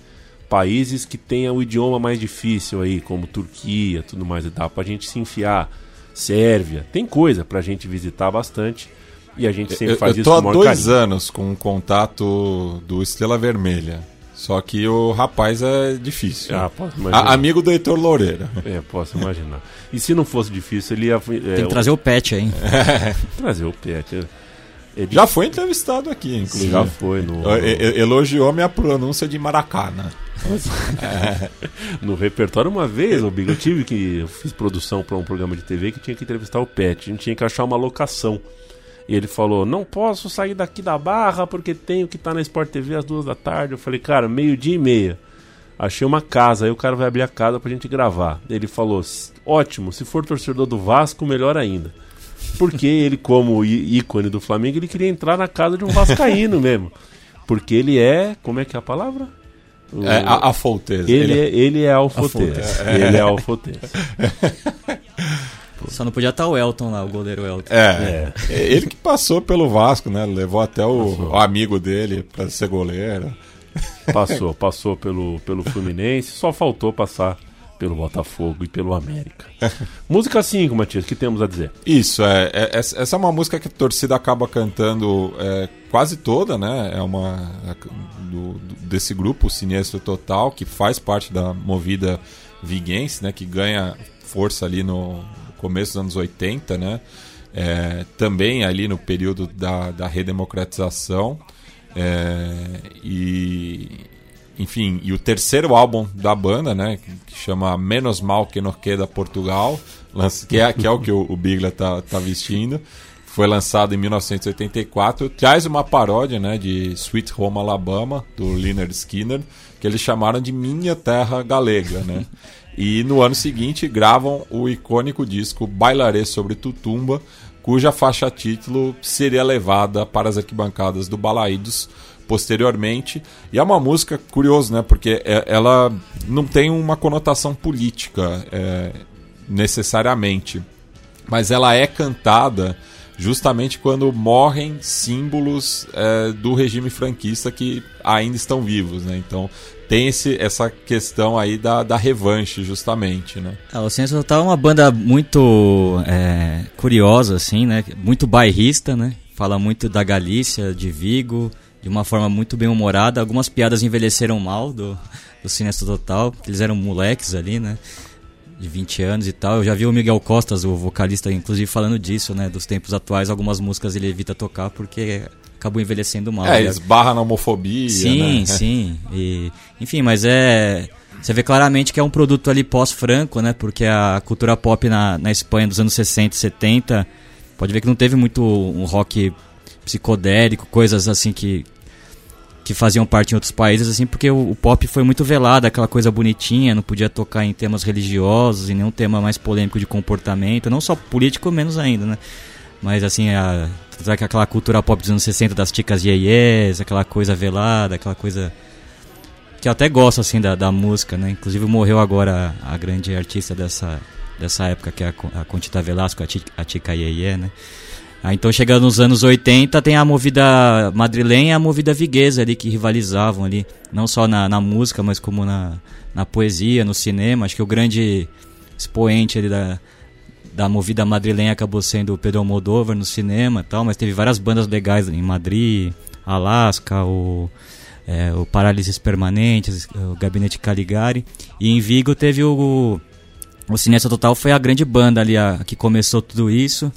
Países que tenham o idioma mais difícil aí, como Turquia, tudo mais, dá pra gente se enfiar. Sérvia. Tem coisa pra gente visitar bastante. E a gente sempre
eu,
faz
eu
isso
com Eu tô há dois
carinho.
anos com o contato do Estrela Vermelha. Só que o rapaz é difícil.
Ah, posso imaginar.
A, amigo do Heitor Loureira.
É, posso imaginar. E se não fosse difícil, ele ia. É,
Tem que trazer o pet aí.
trazer o pet.
Ele já foi entrevistado aqui, inclusive.
Já foi.
No. Elogiou minha pronúncia de Maracana.
é. No repertório, uma vez, o Big, eu tive que. Eu fiz produção para um programa de TV que tinha que entrevistar o Pet. A gente tinha que achar uma locação. E ele falou: Não posso sair daqui da barra porque tenho que estar na Sport TV às duas da tarde. Eu falei: Cara, meio-dia e meia. Achei uma casa, aí o cara vai abrir a casa pra gente gravar. Ele falou: Ótimo, se for torcedor do Vasco, melhor ainda. Porque ele, como ícone do Flamengo, ele queria entrar na casa de um Vascaíno mesmo. Porque ele é. Como é que é a palavra?
O... É, a, alfotez.
Ele, ele, é, ele é alfotez. É. Ele é alfotez.
Só não podia estar o Elton lá, o goleiro Elton.
É, é. Ele que passou pelo Vasco, né? Levou até o, o amigo dele para ser goleiro.
Passou, passou pelo, pelo Fluminense, só faltou passar pelo Botafogo e pelo América. música 5, Matias, que temos a dizer?
Isso, é, é, essa é uma música que a torcida acaba cantando é, quase toda, né? É uma do, desse grupo Sinistro Total, que faz parte da movida viguense, né? Que ganha força ali no começo dos anos 80, né? É, também ali no período da, da redemocratização. É, e enfim, e o terceiro álbum da banda, né, que chama Menos Mal que Nos Queda Portugal, que é, que é o que o, o Bigla tá, tá vestindo, foi lançado em 1984, traz uma paródia, né, de Sweet Home Alabama, do Leonard Skinner, que eles chamaram de Minha Terra Galega, né. E no ano seguinte gravam o icônico disco Bailaré sobre Tutumba, cuja faixa título seria levada para as arquibancadas do Balaídos posteriormente. E é uma música curiosa, né? Porque ela não tem uma conotação política é, necessariamente, mas ela é cantada justamente quando morrem símbolos é, do regime franquista que ainda estão vivos, né? Então tem esse, essa questão aí da, da revanche, justamente, né?
É, o Ciência Total é uma banda muito é, curiosa, assim, né? Muito bairrista, né? Fala muito da Galícia, de Vigo, de uma forma muito bem humorada. Algumas piadas envelheceram mal do, do Sinestro Total, porque eles eram moleques ali, né? De 20 anos e tal. Eu já vi o Miguel Costas, o vocalista, inclusive falando disso, né? Dos tempos atuais, algumas músicas ele evita tocar porque acabou envelhecendo mal.
É, esbarra na homofobia,
Sim,
né?
sim. E, enfim, mas é... Você vê claramente que é um produto ali pós-franco, né? Porque a cultura pop na, na Espanha dos anos 60 e 70, pode ver que não teve muito um rock psicodélico, coisas assim que, que faziam parte em outros países, assim, porque o, o, pop foi muito velado, aquela coisa bonitinha, não podia tocar em temas religiosos e nenhum tema mais polêmico de comportamento, não só político, menos ainda, né? Mas assim, a, aquela cultura pop dos anos 60 das ticas ieies, aquela coisa velada, aquela coisa que eu até gosto assim da, da música, né? Inclusive morreu agora a, a grande artista dessa dessa época, que é a, a Contita Velasco, a, Ti- a Tica né? Ah, então chegando nos anos 80 tem a movida madrilenha e a movida viguesa ali que rivalizavam ali, não só na, na música, mas como na, na poesia, no cinema. Acho que o grande expoente ali da, da movida madrilenha acabou sendo o Pedro Almodóvar no cinema e tal, mas teve várias bandas legais em Madrid, Alasca, o, é, o Parálises Permanentes, o Gabinete Caligari. E em Vigo teve o, o Cineasta Total, foi a grande banda ali a, que começou tudo isso.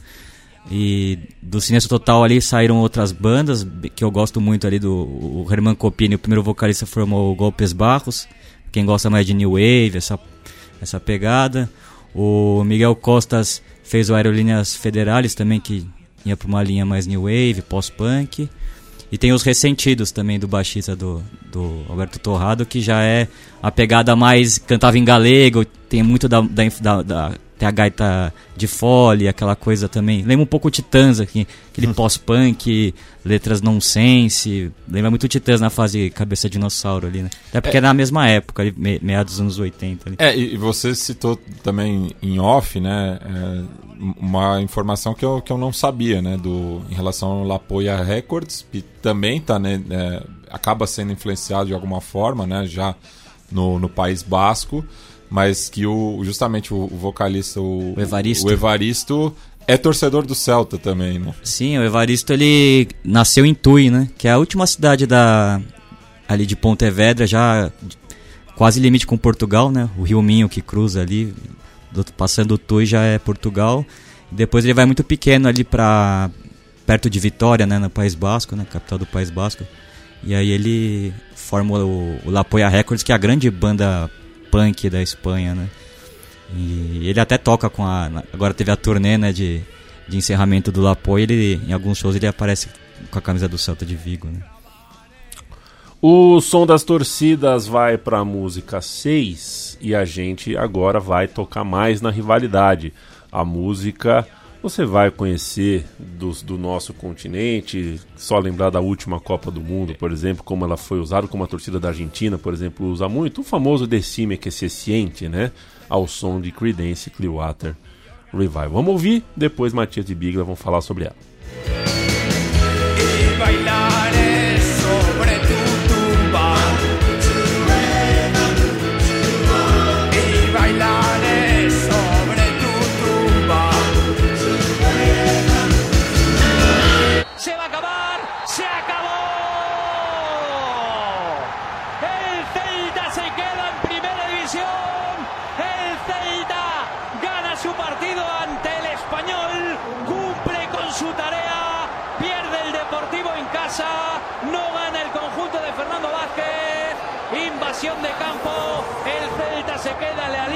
E do Cineasta Total ali saíram outras bandas que eu gosto muito ali do o Herman Copini, o primeiro vocalista formou o Golpes Barros. Quem gosta mais de New Wave, essa, essa pegada. O Miguel Costas fez o Aerolíneas Federales também, que ia pra uma linha mais New Wave, pós-punk. E tem os Ressentidos também do baixista do, do Alberto Torrado, que já é a pegada mais. cantava em galego, tem muito da, da- da- tem a gaita de fole, aquela coisa também. Lembra um pouco o Titãs aqui, aquele pós-punk, letras nonsense. Lembra muito o Titãs na fase cabeça dinossauro ali, né? Até porque é, na mesma época, ali, me- meados dos anos 80 ali.
É, e e você citou também em off, né, é, uma informação que eu, que eu não sabia, né, do, em relação ao Lapoia Records, que também tá, né, é, acaba sendo influenciado de alguma forma, né, já no, no País Basco, mas que o, justamente o, vocalista, o,
O Evaristo.
o Evaristo é torcedor do Celta também, né?
Sim, o Evaristo ele nasceu em Tui, né? Que é a última cidade da ali de Pontevedra, já quase limite com Portugal, né? O Rio Minho que cruza ali, do- passando o Tui já é Portugal. Depois ele vai muito pequeno ali pra perto de Vitória, né, no País Basco, né, capital do País Basco. E aí ele forma o, o La Polla Records, que é a grande banda punk da Espanha, né? E ele até toca com a. Agora teve a turnê né, de, de encerramento do Lapo ele em alguns shows ele aparece com a camisa do Celta de Vigo, né?
O som das torcidas vai para a música 6 e a gente agora vai tocar mais na rivalidade. A música você vai conhecer dos, do nosso continente, só lembrar da última Copa do Mundo, por exemplo, como ela foi usada, como a torcida da Argentina, por exemplo, usa muito. O famoso Decime que se siente, né? Ao som de Creedence Clearwater Revival. Vamos ouvir, depois Matias e Bigla vão falar sobre ela.
y bailaré de campo, el Celta se queda en la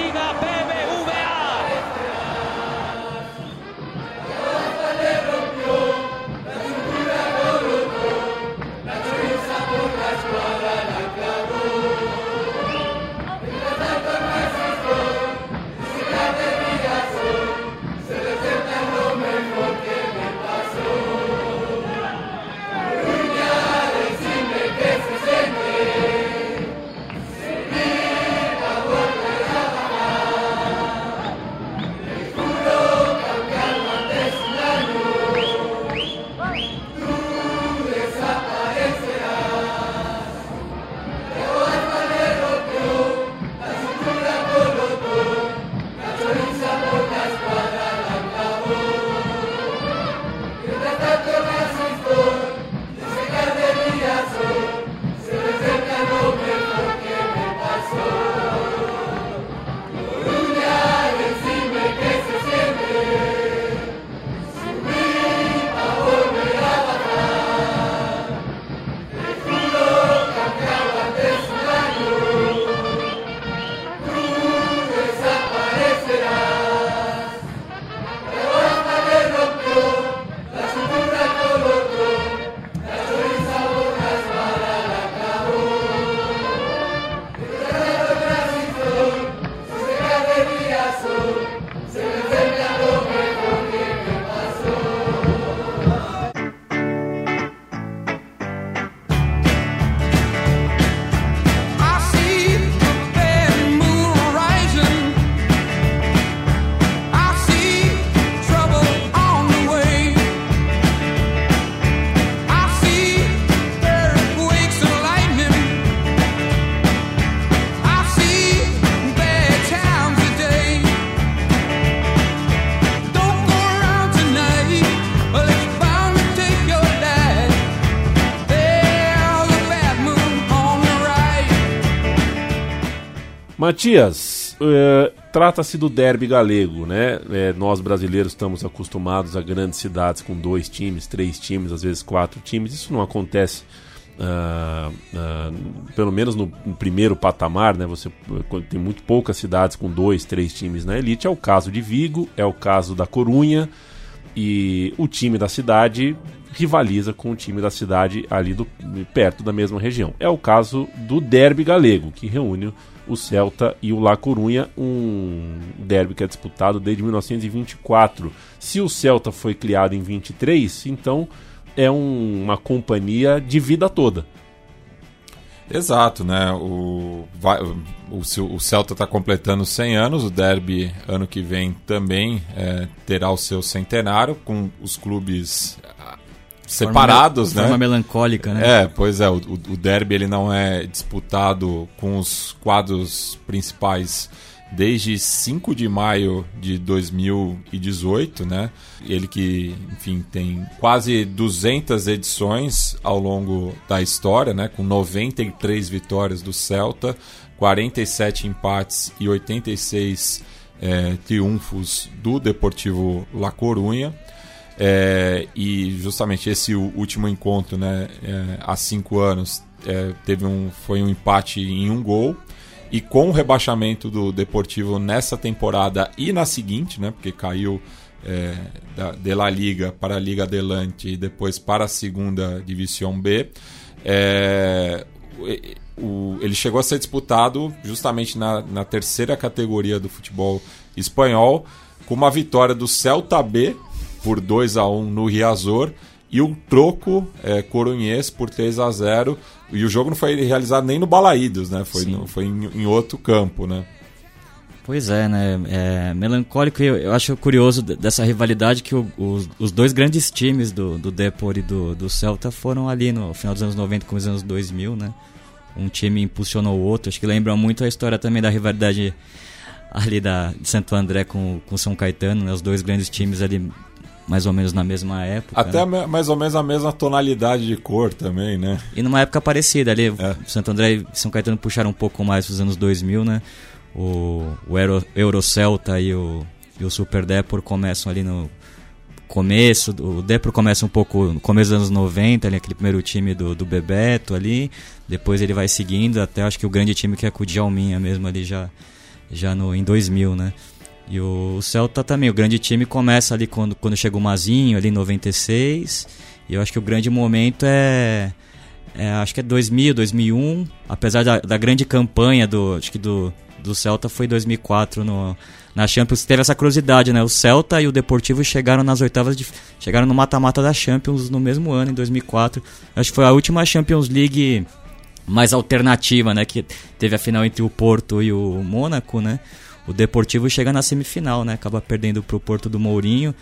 Matias, eh, trata-se do derby galego, né? Eh, nós brasileiros estamos acostumados a grandes cidades com dois times, três times, às vezes quatro times. Isso não acontece, ah, ah, pelo menos no, no primeiro patamar, né? Você tem muito poucas cidades com dois, três times na elite. É o caso de Vigo, é o caso da Corunha e o time da cidade rivaliza com o time da cidade ali do, perto da mesma região. É o caso do derby galego, que reúne o Celta e o La Corunha, um derby que é disputado desde 1924. Se o Celta foi criado em 23, então é um- uma companhia de vida toda.
Exato, né? O, vai- o, o Celta está completando 100 anos, o Derby ano que vem também é, terá o seu centenário, com os clubes separados,
de
né?
forma melancólica, né?
É, pois é, o, o derby ele não é disputado com os quadros principais desde 5 de maio de 2018, né? Ele que, enfim, tem quase 200 edições ao longo da história, né? Com 93 vitórias do Celta, 47 empates e 86 eh, triunfos do Deportivo La Corunha. É, e justamente esse último encontro, né, é, há cinco anos, é, teve um, foi um empate em um gol. E com o rebaixamento do Deportivo nessa temporada e na seguinte, né, porque caiu é, da, de La Liga para a Liga Adelante e depois para a segunda Divisão B, é, o- ele chegou a ser disputado justamente na, na terceira categoria do futebol espanhol, com uma vitória do Celta B por 2 a 1 no Riazor e o troco é, corunhês por 3 a 0 e o jogo não foi realizado nem no Balaídos, né? Foi, no- foi em, em outro campo, né?
Pois é, né? É, melancólico, e eu, eu acho curioso dessa rivalidade que o- os, os dois grandes times do, do Depor e do, do Celta foram ali no final dos anos 90, começo dos anos 2000, né? Um time impulsionou o outro. Acho que lembra muito a história também da rivalidade ali da, de Santo André com, com São Caetano, né? Os dois grandes times ali mais ou menos na mesma época.
Até
né?
mais ou menos a mesma tonalidade de cor também, né?
E numa época parecida ali,
É.
Santo André e São Caetano puxaram um pouco mais nos anos 2000, né? O, o Euro, Eurocelta e o, e o Super Depor começam ali no começo, o Depor começa um pouco no começo dos anos 90, ali, aquele primeiro time do, do Bebeto ali, depois ele vai seguindo até acho que o grande time que é com o Djalminha mesmo ali já, já no, em 2000, né? E o Celta também, o grande time começa ali quando, quando chega o Mazinho, ali em 96. E eu acho que o grande momento é, é, acho que é 2000, 2001. Apesar da, da grande campanha do, acho que do, do Celta foi 2004 no, na Champions. Teve essa curiosidade, né? O Celta e o Deportivo chegaram nas oitavas de, chegaram no mata-mata da Champions no mesmo ano, em 2004. Acho que foi a última Champions League mais alternativa, né? Que teve a final entre o Porto e o Mônaco, né? O Deportivo chega na semifinal, né? Acaba perdendo pro Porto do Mourinho.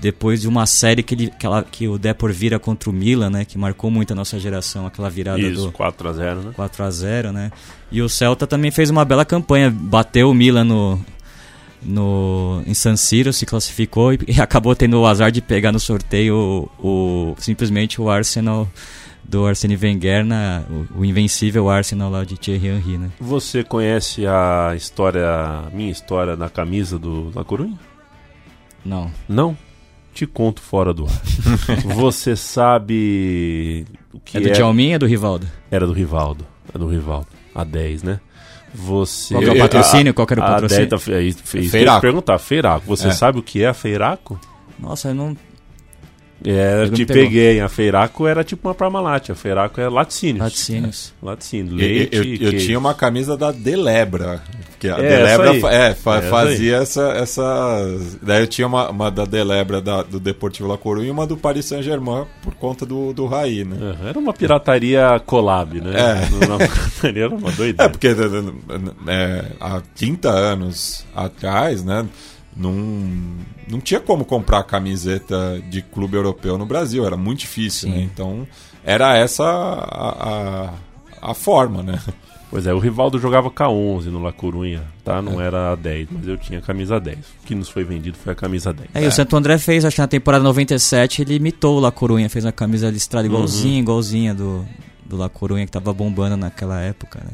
Depois de uma série que, ele, que, ela- que o Depor vira contra o Milan, né? Que marcou muito a nossa geração, aquela virada
Isso,
do
4x0, né?
4 a 0 né? E o Celta também fez uma bela campanha, bateu o Milan no, no, em San Siro, se classificou e, e acabou tendo o azar de pegar no sorteio o, o- simplesmente o Arsenal do Arsene Wenger, na, o, o invencível Arsenal lá de Thierry Henry, né?
Você conhece a história, a minha história da camisa do La Corunha?
Não.
Não? Te conto fora do ar. Você sabe o que
É do Djalminha ou do Rivaldo?
Era do Rivaldo. É do Rivaldo. A 10, né? Você.
Qual que é o patrocínio? Qual que era o
a
patrocínio?
10 tá, é é eu ia
Feiraco.
te perguntar. Feiraco. Você
É.
sabe o que é a Feiraco?
Nossa, eu não...
É, te
pegou.
peguei. A Feiraco era tipo uma Parmalat. A Feiraco é laticínios.
Laticínios.
É, laticínios.
Eu,
Leite
eu- eu
queijo.
tinha uma camisa da Delebra. Que a
É,
Delebra
essa
é, fa-
É,
fazia essa, essa. Daí eu tinha uma, uma da Delebra da- do Deportivo La Coruña e uma do Paris Saint-Germain por conta do, do Raí, né?
Era uma pirataria collab, né?
É.
Uma pirataria era uma
É,
doideira.
porque é, há 30 anos atrás, né? Não, não tinha como comprar camiseta de clube europeu no Brasil, era muito difícil, né? Então era essa a, a, a forma, né?
Pois é, o Rivaldo jogava K11 no La Corunha, tá? Não era a 10, mas eu tinha a camisa 10. O que nos foi vendido foi a camisa 10.
É, e o Santo André fez, acho que na temporada 97, ele imitou o La Corunha, fez uma camisa listrada igualzinha, igualzinha do, do La Corunha, que tava bombando naquela época, né?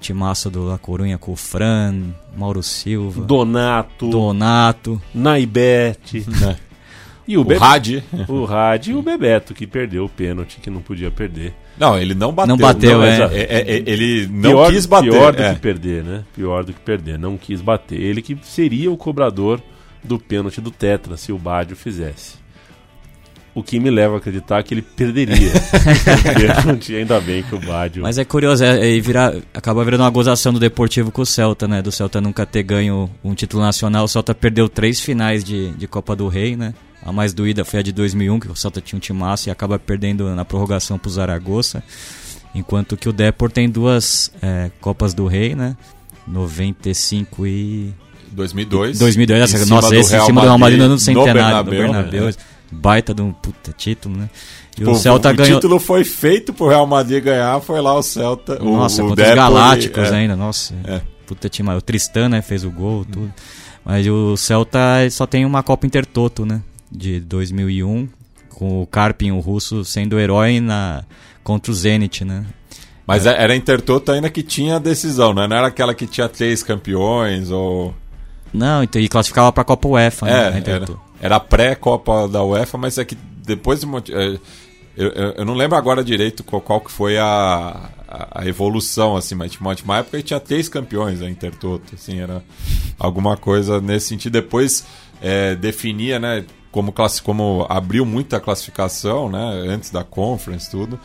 Timaço do La Corunha com o Fran, Mauro Silva,
Donato,
Donato.
Naibete.
Né?
E o,
O
Be- o Rad e o Bebeto, que perdeu o pênalti que não podia perder.
Não, ele não bateu.
Não bateu, é.
exa-
É, é, é, ele não
pior,
quis bater.
Pior do
é.
que perder, né? Pior do que perder. Não quis bater. Ele que seria o cobrador do pênalti do Tetra se o Badio fizesse. O que me leva a acreditar que ele perderia. pênalti, ainda bem que o Badio.
Mas é curioso, é, é, virar, acaba virando uma gozação do Deportivo com o Celta, né? Do Celta nunca ter ganho um título nacional. O Celta perdeu três finais de, de Copa do Rei, né? A mais doída foi a de 2001, que o Celta tinha um timaço e acaba perdendo na prorrogação pro Zaragoza. Enquanto que o Depor tem duas é, Copas do Rei, né? 95 e
2002.
2002,
em
essa,
cima
nossa, esse em cima do Real Madrid no centenário, no
Bernabéu,
Bernabéu.
né?
Baita de um puta título, né? E
Pô,
o Celta
o
ganhou.
título foi feito pro Real Madrid ganhar, foi lá o Celta. o-
Nossa,
o
contra os Galácticos
é.
ainda, nossa.
É.
Puta time. O Tristan, né, fez o gol, tudo. Mas o Celta só tem uma Copa Intertoto, né? De 2001, com o Karpin, o russo, sendo o herói na, contra o Zenit, né?
Mas era Intertoto ainda que tinha a decisão, né? Não era aquela que tinha três campeões ou.
Não, então, e classificava pra Copa UEFA, né?
É, era, pré-Copa da UEFA, mas é que depois de. é, Eu, eu, eu não lembro agora direito qual, qual que foi a, a, a evolução, assim, mas tinha uma, tinha uma época que tinha três campeões a Intertoto, assim, era alguma coisa nesse sentido. Depois é, definia, né, como, como abriu muita classificação, né, antes da Conference, tudo.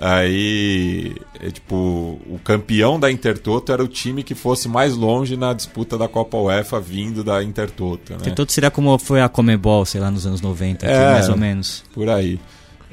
Aí, é, tipo, o campeão da Intertoto era o time que fosse mais longe na disputa da Copa UEFA vindo da Intertoto, né?
Intertoto seria como foi a Comebol, sei lá, nos anos 90, aqui,
É.
mais ou menos.
Por aí.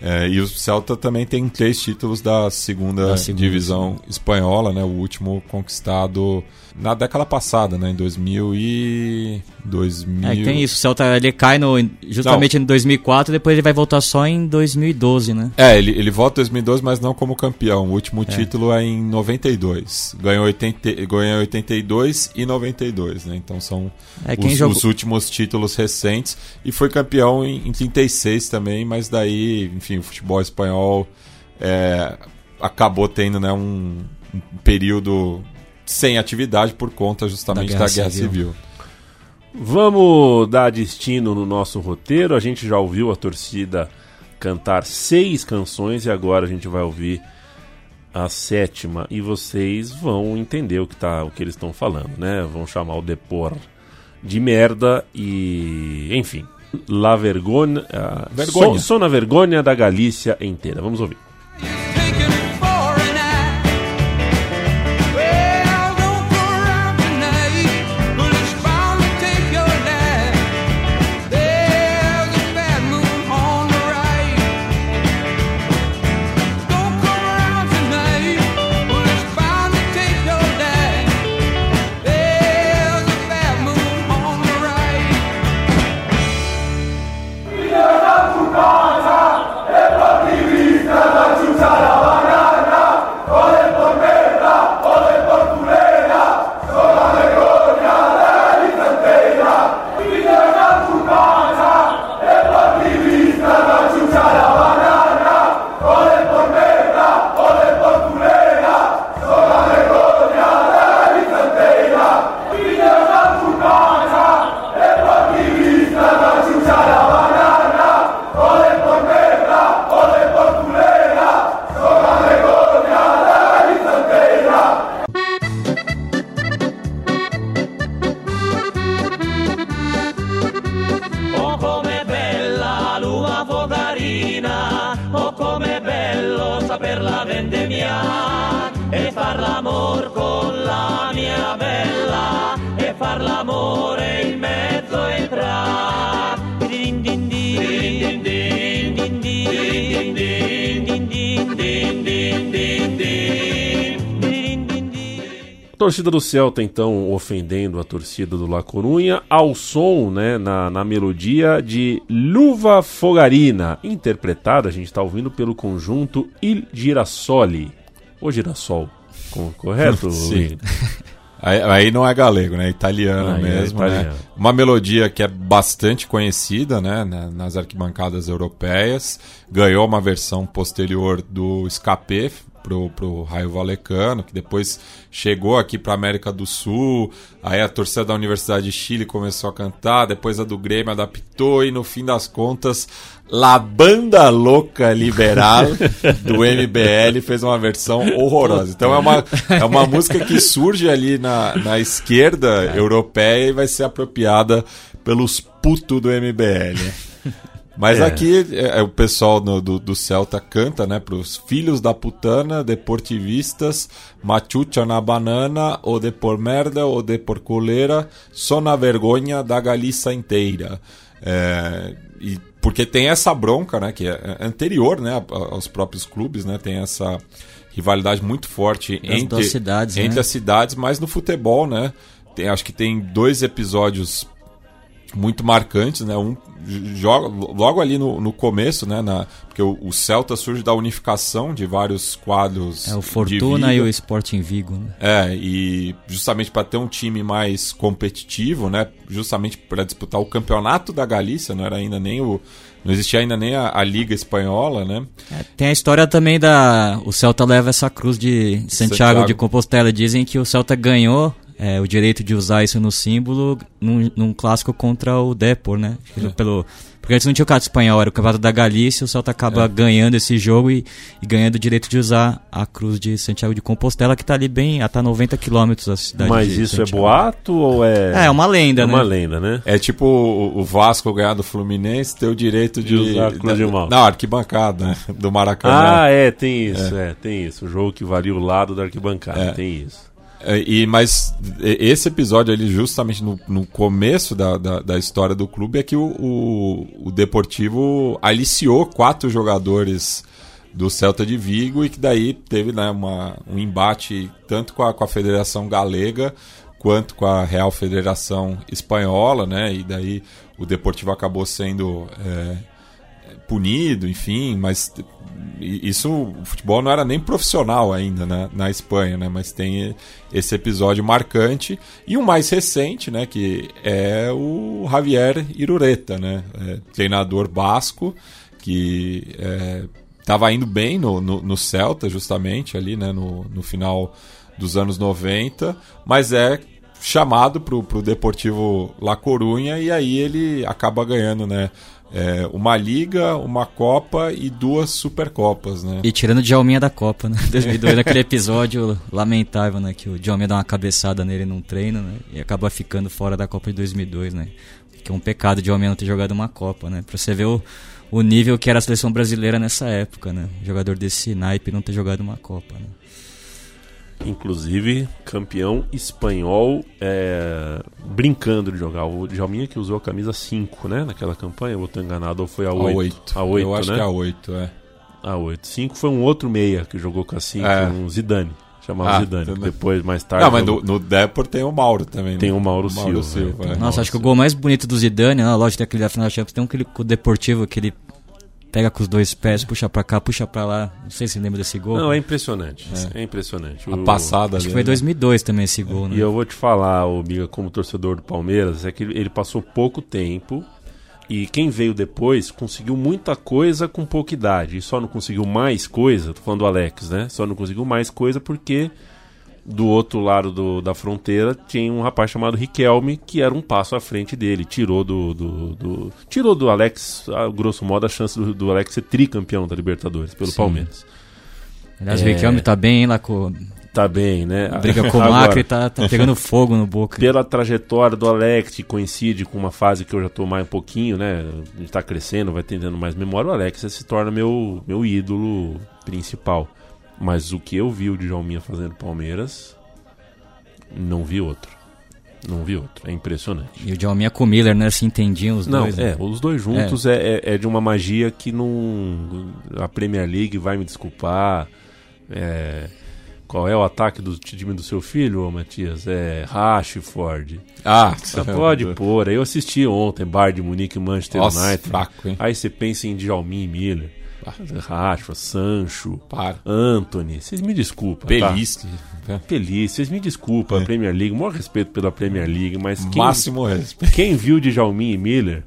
É, e o Celta também tem três títulos da segunda,
Da segunda,
divisão espanhola, né? O último conquistado na década passada, né? Em 2000 e... 2000...
É, tem isso, o Celta ele cai no, justamente em 2004, depois ele vai voltar só em 2012, né?
É, ele, ele volta em 2012, mas não como campeão. O último
É.
título é em 92. Ganhou, 80, ganhou 82 e 92, né? Então são
É,
os,
jogou-
os últimos títulos recentes. E foi campeão em, em 36 também, mas daí, enfim, o futebol espanhol é, acabou tendo né, um, um período sem atividade por conta justamente
Da
da
Guerra
Guerra,
Civil.
Civil.
Vamos dar destino no nosso roteiro. A gente já ouviu a torcida cantar seis canções e agora a gente vai ouvir a sétima e vocês vão entender o que, tá, o que eles estão falando, né? Vão chamar o Depor de merda e. enfim. La vergonha. ah,
Vergonha.
Sou, sou na vergonha da Galícia inteira. Vamos ouvir. Torcida do Celta, então, ofendendo a torcida do La Corunha, ao som, né, na, na melodia de Luva Fogarina, interpretada, a gente está ouvindo pelo conjunto Il Girassoli. Ou Girassol, co- correto?
Sim. Aí, aí não é galego, né? É italiano
Aí é
mesmo, né?
italiano.
Uma melodia que é bastante conhecida, né? na- Nas arquibancadas europeias. Ganhou uma versão posterior do Escape, pro, pro Raio Valecano, que depois chegou aqui pra América do Sul, aí a torcida da Universidade de Chile começou a cantar, depois a do Grêmio adaptou e no fim das contas La Banda Louca Liberal do MBL fez uma versão horrorosa. Então é uma, é uma música que surge ali na, na esquerda europeia e vai ser apropriada pelos putos do MBL. Mas
É.
aqui é, é, o pessoal no- do, do Celta canta, né? Pros filhos da putana, deportivistas, machucha na banana, ou de por merda, ou de por coleira, só na vergonha da Galícia inteira. É, e porque tem essa bronca, né? Que é anterior, né? Aos próprios clubes, né? Tem essa rivalidade muito forte
Das
entre,
cidades,
entre
né?
as cidades, mas no futebol, né? Tem, acho que tem dois episódios muito marcantes, né? Um joga logo ali no, no começo, né? Na, porque o, o Celta surge da unificação de vários quadros.
É o Fortuna e o Sporting Vigo, né?
É, e justamente para ter um time mais competitivo, né? Justamente para disputar o campeonato da Galícia, não era ainda nem o. Não existia ainda nem a, a Liga Espanhola, né?
Tem a história também da. O Celta leva essa cruz de Santiago,
Santiago.
de Compostela. Dizem que o Celta ganhou é, o direito de usar isso no símbolo num, num clássico contra o Depor, né? Pelo, porque antes não tinha o campeonato espanhol, era o campeonato da Galícia. O Celta acaba
É.
ganhando esse jogo e, e ganhando o direito de usar a cruz de Santiago de Compostela, que tá ali bem. a tá 90 quilômetros da cidade
Mas
de
isso é
Santiago.
boato ou é.
É, é uma lenda,
É
né?
uma lenda, né?
É tipo o, o Vasco ganhar do Fluminense ter o direito de.
De usar a cruz de mal.
Não, arquibancada né? do Maracanã.
Ah, é, tem isso, é. tem isso. O jogo que varia o lado da arquibancada,
É.
tem isso.
É, E, mas esse episódio ali, justamente no, no começo da, da, da história do clube, é que o, o, o Deportivo aliciou quatro jogadores do Celta de Vigo e que daí teve né, uma, um embate tanto com a, com a Federação Galega quanto com a Real Federação Espanhola, né? E daí o Deportivo acabou sendo é, punido, enfim, mas isso, o futebol não era nem profissional ainda né, na Espanha, né, mas tem esse episódio marcante e o mais recente, né, que é o Javier Irureta, né, é, treinador basco que estava indo bem no, no, no Celta justamente ali, né, no, no final dos anos 90, mas é chamado pro, pro Deportivo La Corunha e aí ele acaba ganhando, né? É, uma liga, uma copa e duas supercopas, né?
E tirando o Djalminha da Copa, né? 2002, naquele episódio lamentável, né? Que o Djalminha dá uma cabeçada nele num treino, né? E acaba ficando fora da Copa de 2002, né? Que é um pecado o Djalminha não ter jogado uma Copa, né? Pra você ver o, o nível que era a seleção brasileira nessa época, né? Jogador desse naipe não ter jogado uma Copa, né?
Inclusive, campeão espanhol é, brincando de jogar. O Djalminha que usou a camisa 5, né? Naquela campanha, tô enganado, ou foi a
A
8?
oito.
A 8,
Eu acho
né?
que é a 8, é.
A 8. 5 foi um outro meia que jogou com a 5,
É.
um Zidane. Chamava
Ah,
Zidane. que
bem.
depois, mais tarde.
Não, mas no, no Depor tem o Mauro também.
Tem
né?
o Mauro Silva, é.
é.
Nossa, acho que o gol mais bonito do Zidane, né? lógico, tem aquele da final da Champions, tem um aquele com o Deportivo que ele pega com os dois pés, puxa pra cá, puxa pra lá. Não sei se lembra desse gol.
Não, é impressionante. É, impressionante.
A
O-
passada
Acho que foi
né?
2002 também esse gol, né?
E eu vou te falar, ô, Biga, como torcedor do Palmeiras, é que ele ele passou pouco tempo e quem veio depois conseguiu muita coisa com pouca idade. E só não conseguiu mais coisa, tô falando do Alex, né? Só não conseguiu mais coisa porque do outro lado do- da fronteira tinha um rapaz chamado Riquelme que era um passo à frente dele. Tirou do. do, do- tirou do Alex, a grosso modo, a chance do, do Alex ser tricampeão da Libertadores pelo
Sim.
Palmeiras.
Aliás, o
É.
Riquelme tá bem, hein, lá com.
Tá bem, né?
Briga com o Macri, tá, tá pegando fogo no boca.
pela trajetória do Alex, que coincide com uma fase que eu já tô mais um pouquinho, né? A gente tá crescendo, vai tendo mais memória, o Alex se torna meu, meu ídolo principal. Mas o que eu vi o Djalminha fazendo Palmeiras, não vi outro. Não vi outro. É impressionante.
E o Djalminha com o Miller, né? Se entendiam os
Não,
dois.
é,
né?
os dois juntos é. É, é de uma magia que não. A Premier League vai me desculpar. É, qual é o ataque do time do seu filho, Matias? É Rashford.
Ah,
Ah, pode pôr. Eu assisti ontem Bayern de Munique e Manchester
Nossa,
United.
fraco, hein?
Aí você pensa em Djalmin e Miller. Rashford, Sancho,
Para.
Anthony. Vocês me desculpam.
Belisque.
Tá? Feliz. Vocês me desculpam, a Premier League. O maior respeito pela Premier League, mas quem,
Máximo respeito.
quem viu Djalmin e Miller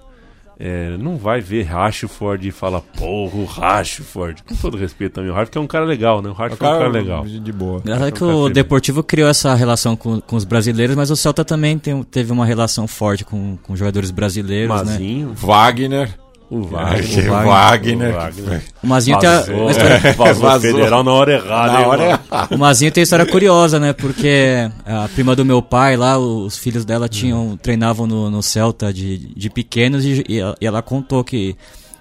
é, não vai ver Rashford e fala, porra, o Rashford. Com todo respeito também, o Rashford é um cara legal, né? O Rashford é um cara legal.
De boa.
Engraçado que
Então,
o Deportivo criou essa relação com, com os brasileiros, mas o Celta também tem- teve uma relação forte com, com jogadores brasileiros, né?
Mazinho,
Wagner.
O
É,
Wagner.
o
Wagner.
O Wagner.
O Mazinho tem a,
Vazou,
uma história-
é, vazou
Vazou.
federal na hora errada.
Na
hein,
hora errada.
O Mazinho tem uma história curiosa, né? Porque a prima do meu pai lá, os filhos dela tinham treinavam no, no Celta de, de pequenos e, e ela- e ela contou que,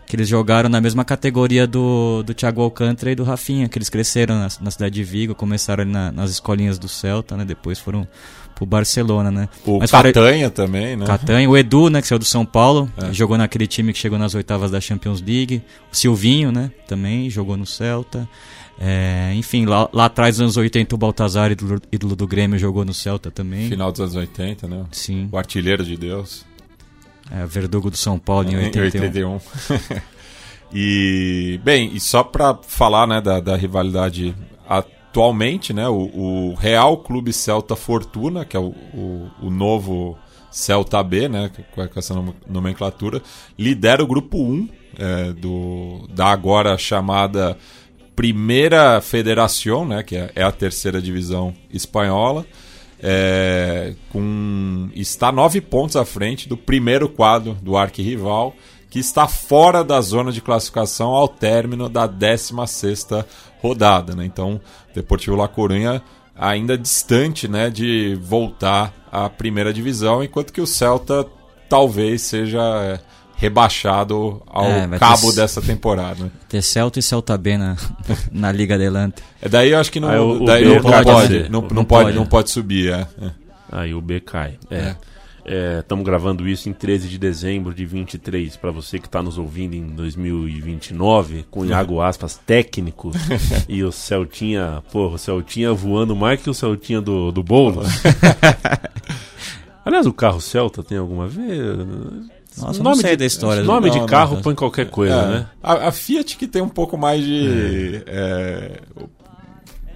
que eles jogaram na mesma categoria do, do Thiago Alcântara e do Rafinha, que eles cresceram na, na cidade de Vigo, começaram ali na- nas escolinhas do Celta, né? Depois foram pro Barcelona, né?
O
Mas fora-
Catanha também, né?
Catanha, o Edu, né, que saiu do São Paulo,
É.
jogou naquele time que chegou nas oitavas da Champions League. O Silvinho, né, também jogou no Celta. É, enfim, lá, lá atrás, nos anos 80, o Baltazar, ídolo, ídolo do Grêmio, jogou no Celta também.
Final dos anos 80, né?
Sim,
O artilheiro de Deus.
é, Verdugo do São Paulo em
Em
81.
81. e, bem, e só pra falar né, da, da rivalidade atualmente, né, o, o Real Clube Celta Fortuna, que é o, o, o novo Celta B, né, com essa nom- nomenclatura, lidera o grupo 1 é, do, da agora chamada Primeira Federação, né, que é, é a terceira divisão espanhola. É, com está nove pontos à frente do primeiro quadro do arquirrival, que está fora da zona de classificação ao término da 16ª rodada. Né? Então, o Deportivo La Coruña ainda distante né, de voltar à primeira divisão, enquanto que o Celta talvez seja é, rebaixado ao
É,
cabo
ter-
dessa temporada. né?
Ter Celta e Celta B na, na Liga Adelante.
É daí eu acho que não,
o-
daí
B
não pode,
pode,
não,
né?
não pode,
pode.
não pode subir. É. É.
Aí o B cai. É. Estamos gravando isso em 13 de dezembro de 23. Para você que está nos ouvindo em 2029, com Iago Aspas técnico e o Celtinha, porra, o Celtinha voando mais que o Celtinha do, do Boulos. Aliás, o carro Celta tem alguma a ver?
Nossa, não sei da história.
Nome de carro
não.
põe qualquer coisa,
É.
né?
A, a Fiat que tem um pouco mais de. é,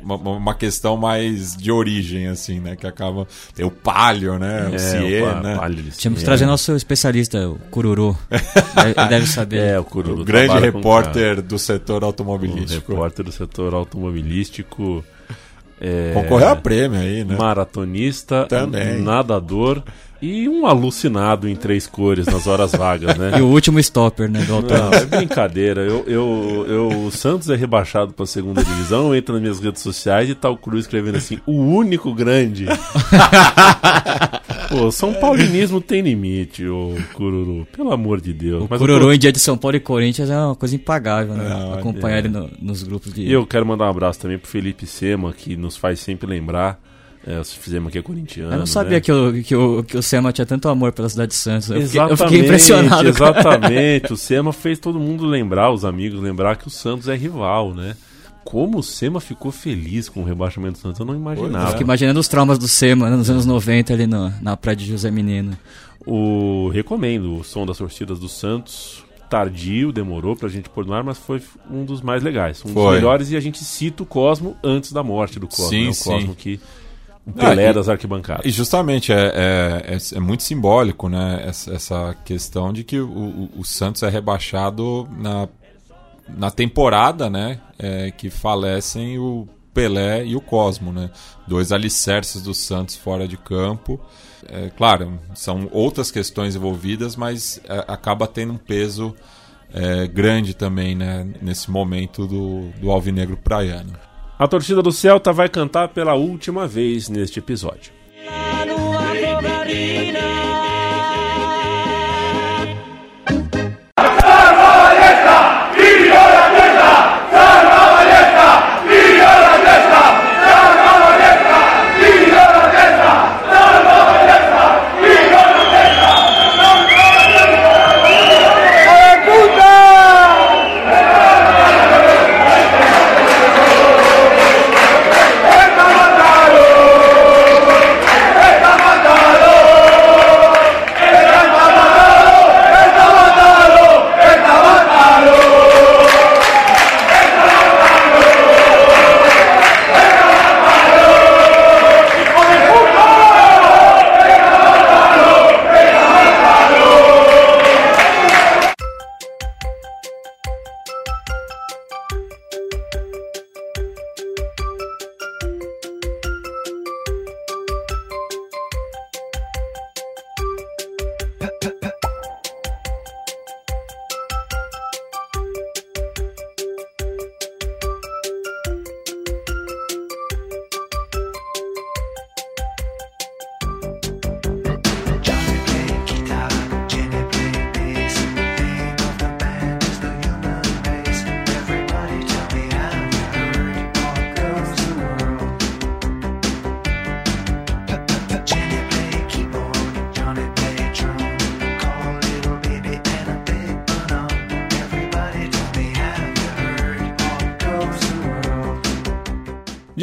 uma, uma questão mais de origem, assim, né? Que acaba. Tem o Palio, né? O Cier,
pa-
né?
palio de
Tínhamos que
Siena.
trazer nosso especialista, o Cururu. Deve, deve saber.
É, o Cururu.
O grande
com
repórter do setor
O
automobilístico.
repórter do setor automobilístico. É,
Concorreu a prêmio aí, né?
Maratonista,
Também.
nadador e um alucinado em três cores nas horas vagas, né?
E o último stopper, né, do.
Não, é brincadeira. Eu, eu, eu, o Santos é rebaixado para a segunda divisão, entra nas minhas redes sociais e tá o Cruz escrevendo assim: o único grande. Pô, São Paulinismo tem limite, ô Cururu. Pelo amor de Deus.
O
Mas eu
Cururu em dia de São Paulo e Corinthians é uma coisa impagável, né?
Não,
Acompanhar
é.
ele no- nos grupos de.
E eu quero mandar um abraço também pro Felipe Sema, que nos faz sempre lembrar. É, se fizemos aqui é corintiano.
Eu não sabia
né?
que, o, que, o, que o Sema tinha tanto amor pela cidade de Santos. Eu fiquei, eu
Exatamente,
fiquei impressionado.
Exatamente. o Sema fez todo mundo lembrar, os amigos lembrar que o Santos é rival, né? Como o Sema ficou feliz com o rebaixamento do Santos, eu não imaginava.
Fiquei imaginando os traumas do Sema né, nos anos 90 ali no- na praia de José Menino.
O recomendo o som das torcidas do Santos. Tardio, demorou pra gente pôr no ar, mas foi um dos mais legais, um dos
Foi.
melhores e a gente cita o Cosmo antes da morte do Cosmo,
Sim,
né? o
sim.
Cosmo que o Pelé
Ah, e-
das arquibancadas.
E justamente é, é, é, é muito simbólico, né? Essa, essa questão de que o, o, o Santos é rebaixado na, na temporada, né? é, que falecem o Pelé e o Cosmo, né? Dois alicerces do Santos fora de campo. É, claro, são outras questões envolvidas, mas é, acaba tendo um peso é, grande também, né? Nesse momento do, do Alvinegro Praiano.
A torcida do Celta vai cantar pela última vez neste episódio.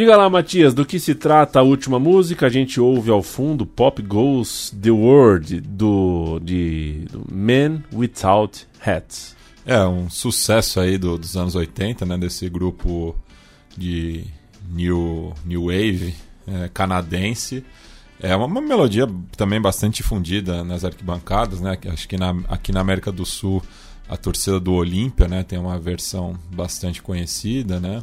Diga lá, Matias, do que se trata a última música? A gente ouve ao fundo Pop Goes the World do, de, do Men Without Hats.
É, um sucesso aí do, dos anos 80, né? Desse grupo de New, new Wave é, canadense. É uma, uma, melodia também bastante difundida nas arquibancadas, né? Acho que na, aqui na América do Sul a torcida do Olímpia, né? Tem uma versão bastante conhecida, né?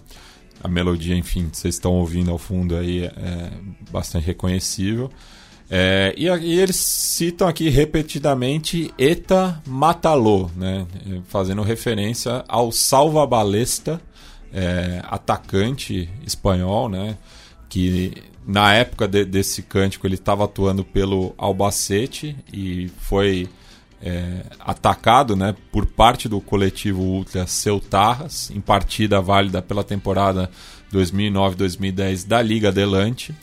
A melodia, enfim, vocês estão ouvindo ao fundo aí, é bastante reconhecível. É, e, e, eles citam aqui repetidamente Eta Matalô, né? fazendo referência ao Salva Balesta, é, atacante espanhol, né? que na época de, desse cântico ele estava atuando pelo Albacete e foi é, atacado né, por parte do coletivo Ultra Ceutarras, em partida válida pela temporada 2009-2010 da Liga Adelante.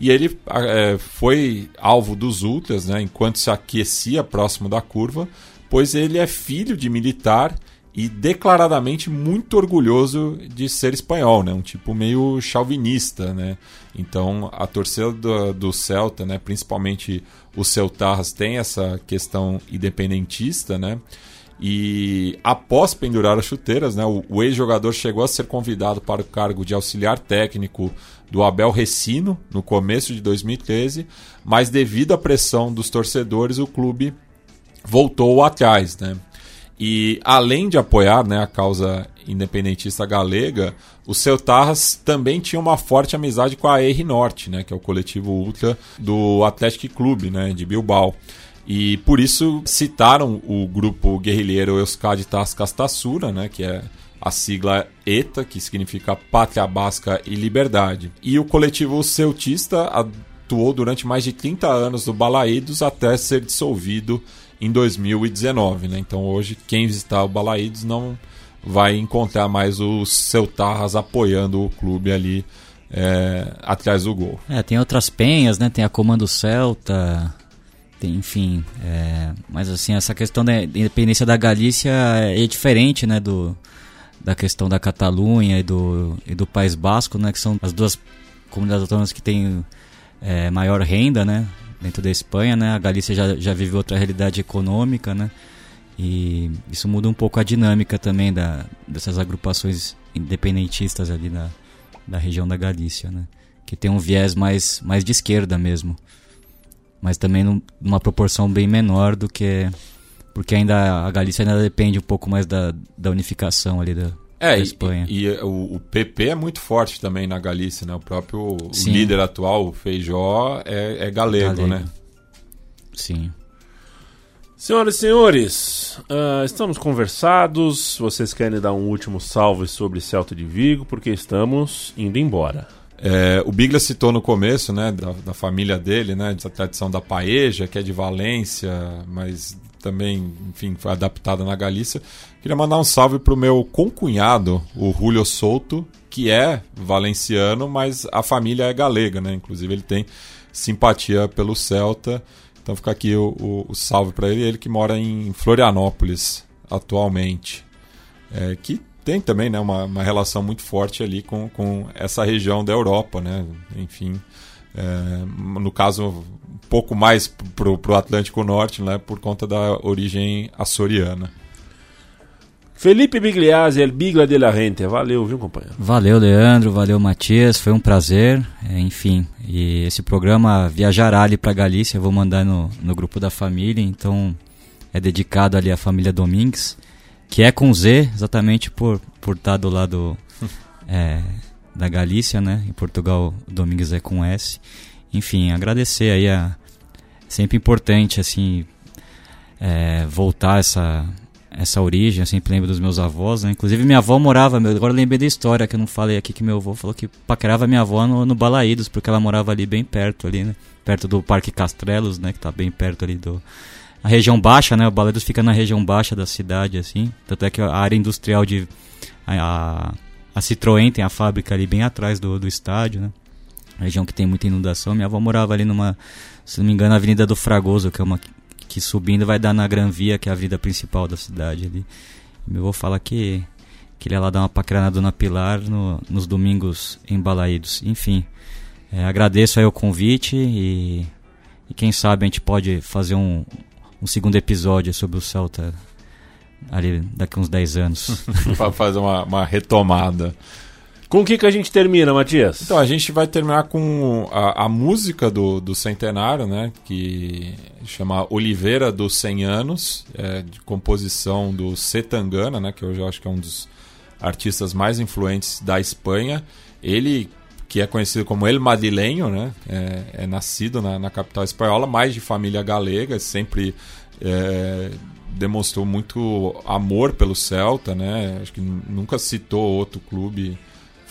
E ele é, foi alvo dos Ultras né, enquanto se aquecia próximo da curva, pois ele é filho de militar e declaradamente muito orgulhoso de ser espanhol, né? Um tipo meio chauvinista, né? Então a torcida do, do Celta, né? Principalmente o Celtarras tem essa questão independentista, né? E após pendurar as chuteiras, né, o, o ex-jogador chegou a ser convidado para o cargo de auxiliar técnico do Abel Recino no começo de 2013, mas devido à pressão dos torcedores, o clube voltou atrás, né? E além de apoiar né, a causa independentista galega, o Celtarras também tinha uma forte amizade com a R Norte, né, que é o coletivo ultra do Atlético Clube né, de Bilbao. E por isso citaram o grupo guerrilheiro Euskadi Tascastassura, né, que é a sigla ETA, que significa Pátria Basca e Liberdade. E o coletivo celtista atuou durante mais de 30 anos no Balaídos até ser dissolvido em 2019. Né? Então hoje, quem visitar o Balaídos não vai encontrar mais o Celtarras apoiando o clube ali é, atrás do gol.
É, tem outras penhas, né? Tem a Comando Celta, tem, enfim. É, mas assim, essa questão da independência da Galícia é diferente, né? Do, da questão da Catalunha e do, e do País Basco, né? Que são as duas comunidades autônomas que têm é, maior renda, né? Dentro da Espanha, né? A Galícia já, já vive outra realidade econômica, né? E isso muda um pouco a dinâmica também da, dessas agrupações independentistas ali na, da região da Galícia, né? Que tem um viés mais, mais de esquerda mesmo. Mas também num, numa proporção bem menor do que... Porque ainda a Galícia ainda depende um pouco mais da, da unificação ali da, é, da Espanha.
E, e o, o, PP é muito forte também na Galícia, né? O próprio o líder atual, o Feijó, é, é galego, galego, né?
Sim.
Senhoras e senhores, uh, estamos conversados. Vocês querem dar um último salve sobre Celta de Vigo, porque estamos indo embora.
É, o Bigla citou no começo, né, da, da, família dele, né, dessa tradição da paeja, que é de Valência, mas também, enfim, foi adaptada na Galícia. Queria mandar um salve pro meu concunhado, o Julio Souto, que é valenciano, mas a família é galega, né? Inclusive ele tem simpatia pelo Celta. Então fica aqui o, o, o salve para ele, ele que mora em Florianópolis atualmente. É, que tem também né, uma, uma relação muito forte ali com, com essa região da Europa, né? Enfim, é, no caso, pouco mais pro, pro Atlântico Norte, né? Por conta da origem açoriana.
Felipe Bigliazzi, El Bigla de la Rente. Valeu, viu, companheiro?
Valeu, Leandro. Valeu, Matias. Foi um prazer. É, enfim, e esse programa viajará ali para Galícia. Eu vou mandar no, no grupo da família. Então, é dedicado ali à família Domingues, que é com Z, exatamente por, por estar do lado é, da Galícia, né? Em Portugal, Domingues é com S. Enfim, agradecer aí a... Sempre importante, assim, é, voltar essa essa origem, eu sempre lembro dos meus avós, né? Inclusive minha avó morava, agora lembrei da história que eu não falei aqui, que meu avô falou que paquerava minha avó no, no Balaídos, porque ela morava ali bem perto ali, né? Perto do Parque Castrelos, né? Que tá bem perto ali do... A região baixa, né? O Balaídos fica na região baixa da cidade, assim. Tanto é que a área industrial de... A, a Citroën tem a fábrica ali bem atrás do, do estádio, né? Região que tem muita inundação. Minha avó morava ali numa, se não me engano, Avenida do Fragoso, que é uma que subindo vai dar na Gran Via, que é a vida principal da cidade ali. Meu avô fala que que ele ia lá dar uma paquera na Dona Pilar no, nos domingos embalaídos. Enfim, é, agradeço aí o convite e, e, quem sabe a gente pode fazer um, um segundo episódio sobre o Celta ali daqui uns 10 anos.
para fazer uma, uma retomada.
Com o que, que a gente termina, Matias?
Então, a gente vai terminar com a, a música do, do centenário, né? Que chama Oliveira dos 100 Anos, é, de composição do Setangana, né? Que hoje eu acho que é um dos artistas mais influentes da Espanha. Ele, que é conhecido como El Madrileño, né? É, é nascido na, na, capital espanhola, mais de família galega, sempre... É, demonstrou muito amor pelo Celta, né? Acho que nunca citou outro clube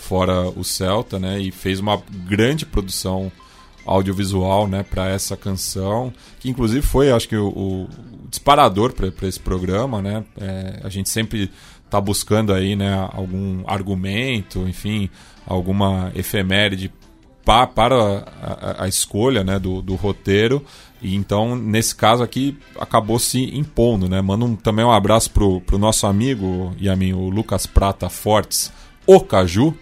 fora o Celta, né? E fez uma grande produção audiovisual, né, para essa canção, que inclusive foi, acho que o, o disparador para esse programa, né? É, a gente sempre está buscando aí, né, algum argumento, enfim, alguma efeméride pa, para a, a, escolha, né, do, do roteiro. E então, nesse caso aqui, acabou se impondo, né? Manda um, também um abraço pro, pro nosso amigo e a mim, o Lucas Prata Fortes, o Caju,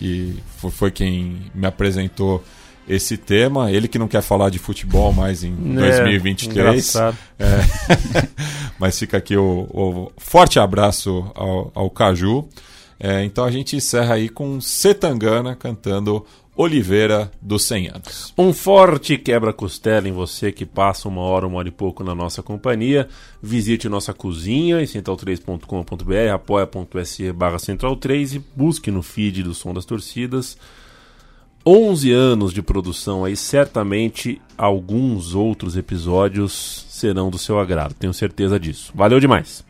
que foi quem me apresentou esse tema. Ele que não quer falar de futebol mais em é, 2023. É, mas fica aqui o, o forte abraço ao, ao Caju. É, então a gente encerra aí com Setangana cantando Oliveira dos 100 anos.
Um forte quebra-costela em você que passa uma hora, uma hora e pouco na nossa companhia. Visite nossa cozinha em central3.com.br, apoia.se barra central3 e busque no feed do Som das Torcidas. 11 anos de produção aí, certamente alguns outros episódios serão do seu agrado, tenho certeza disso. Valeu demais!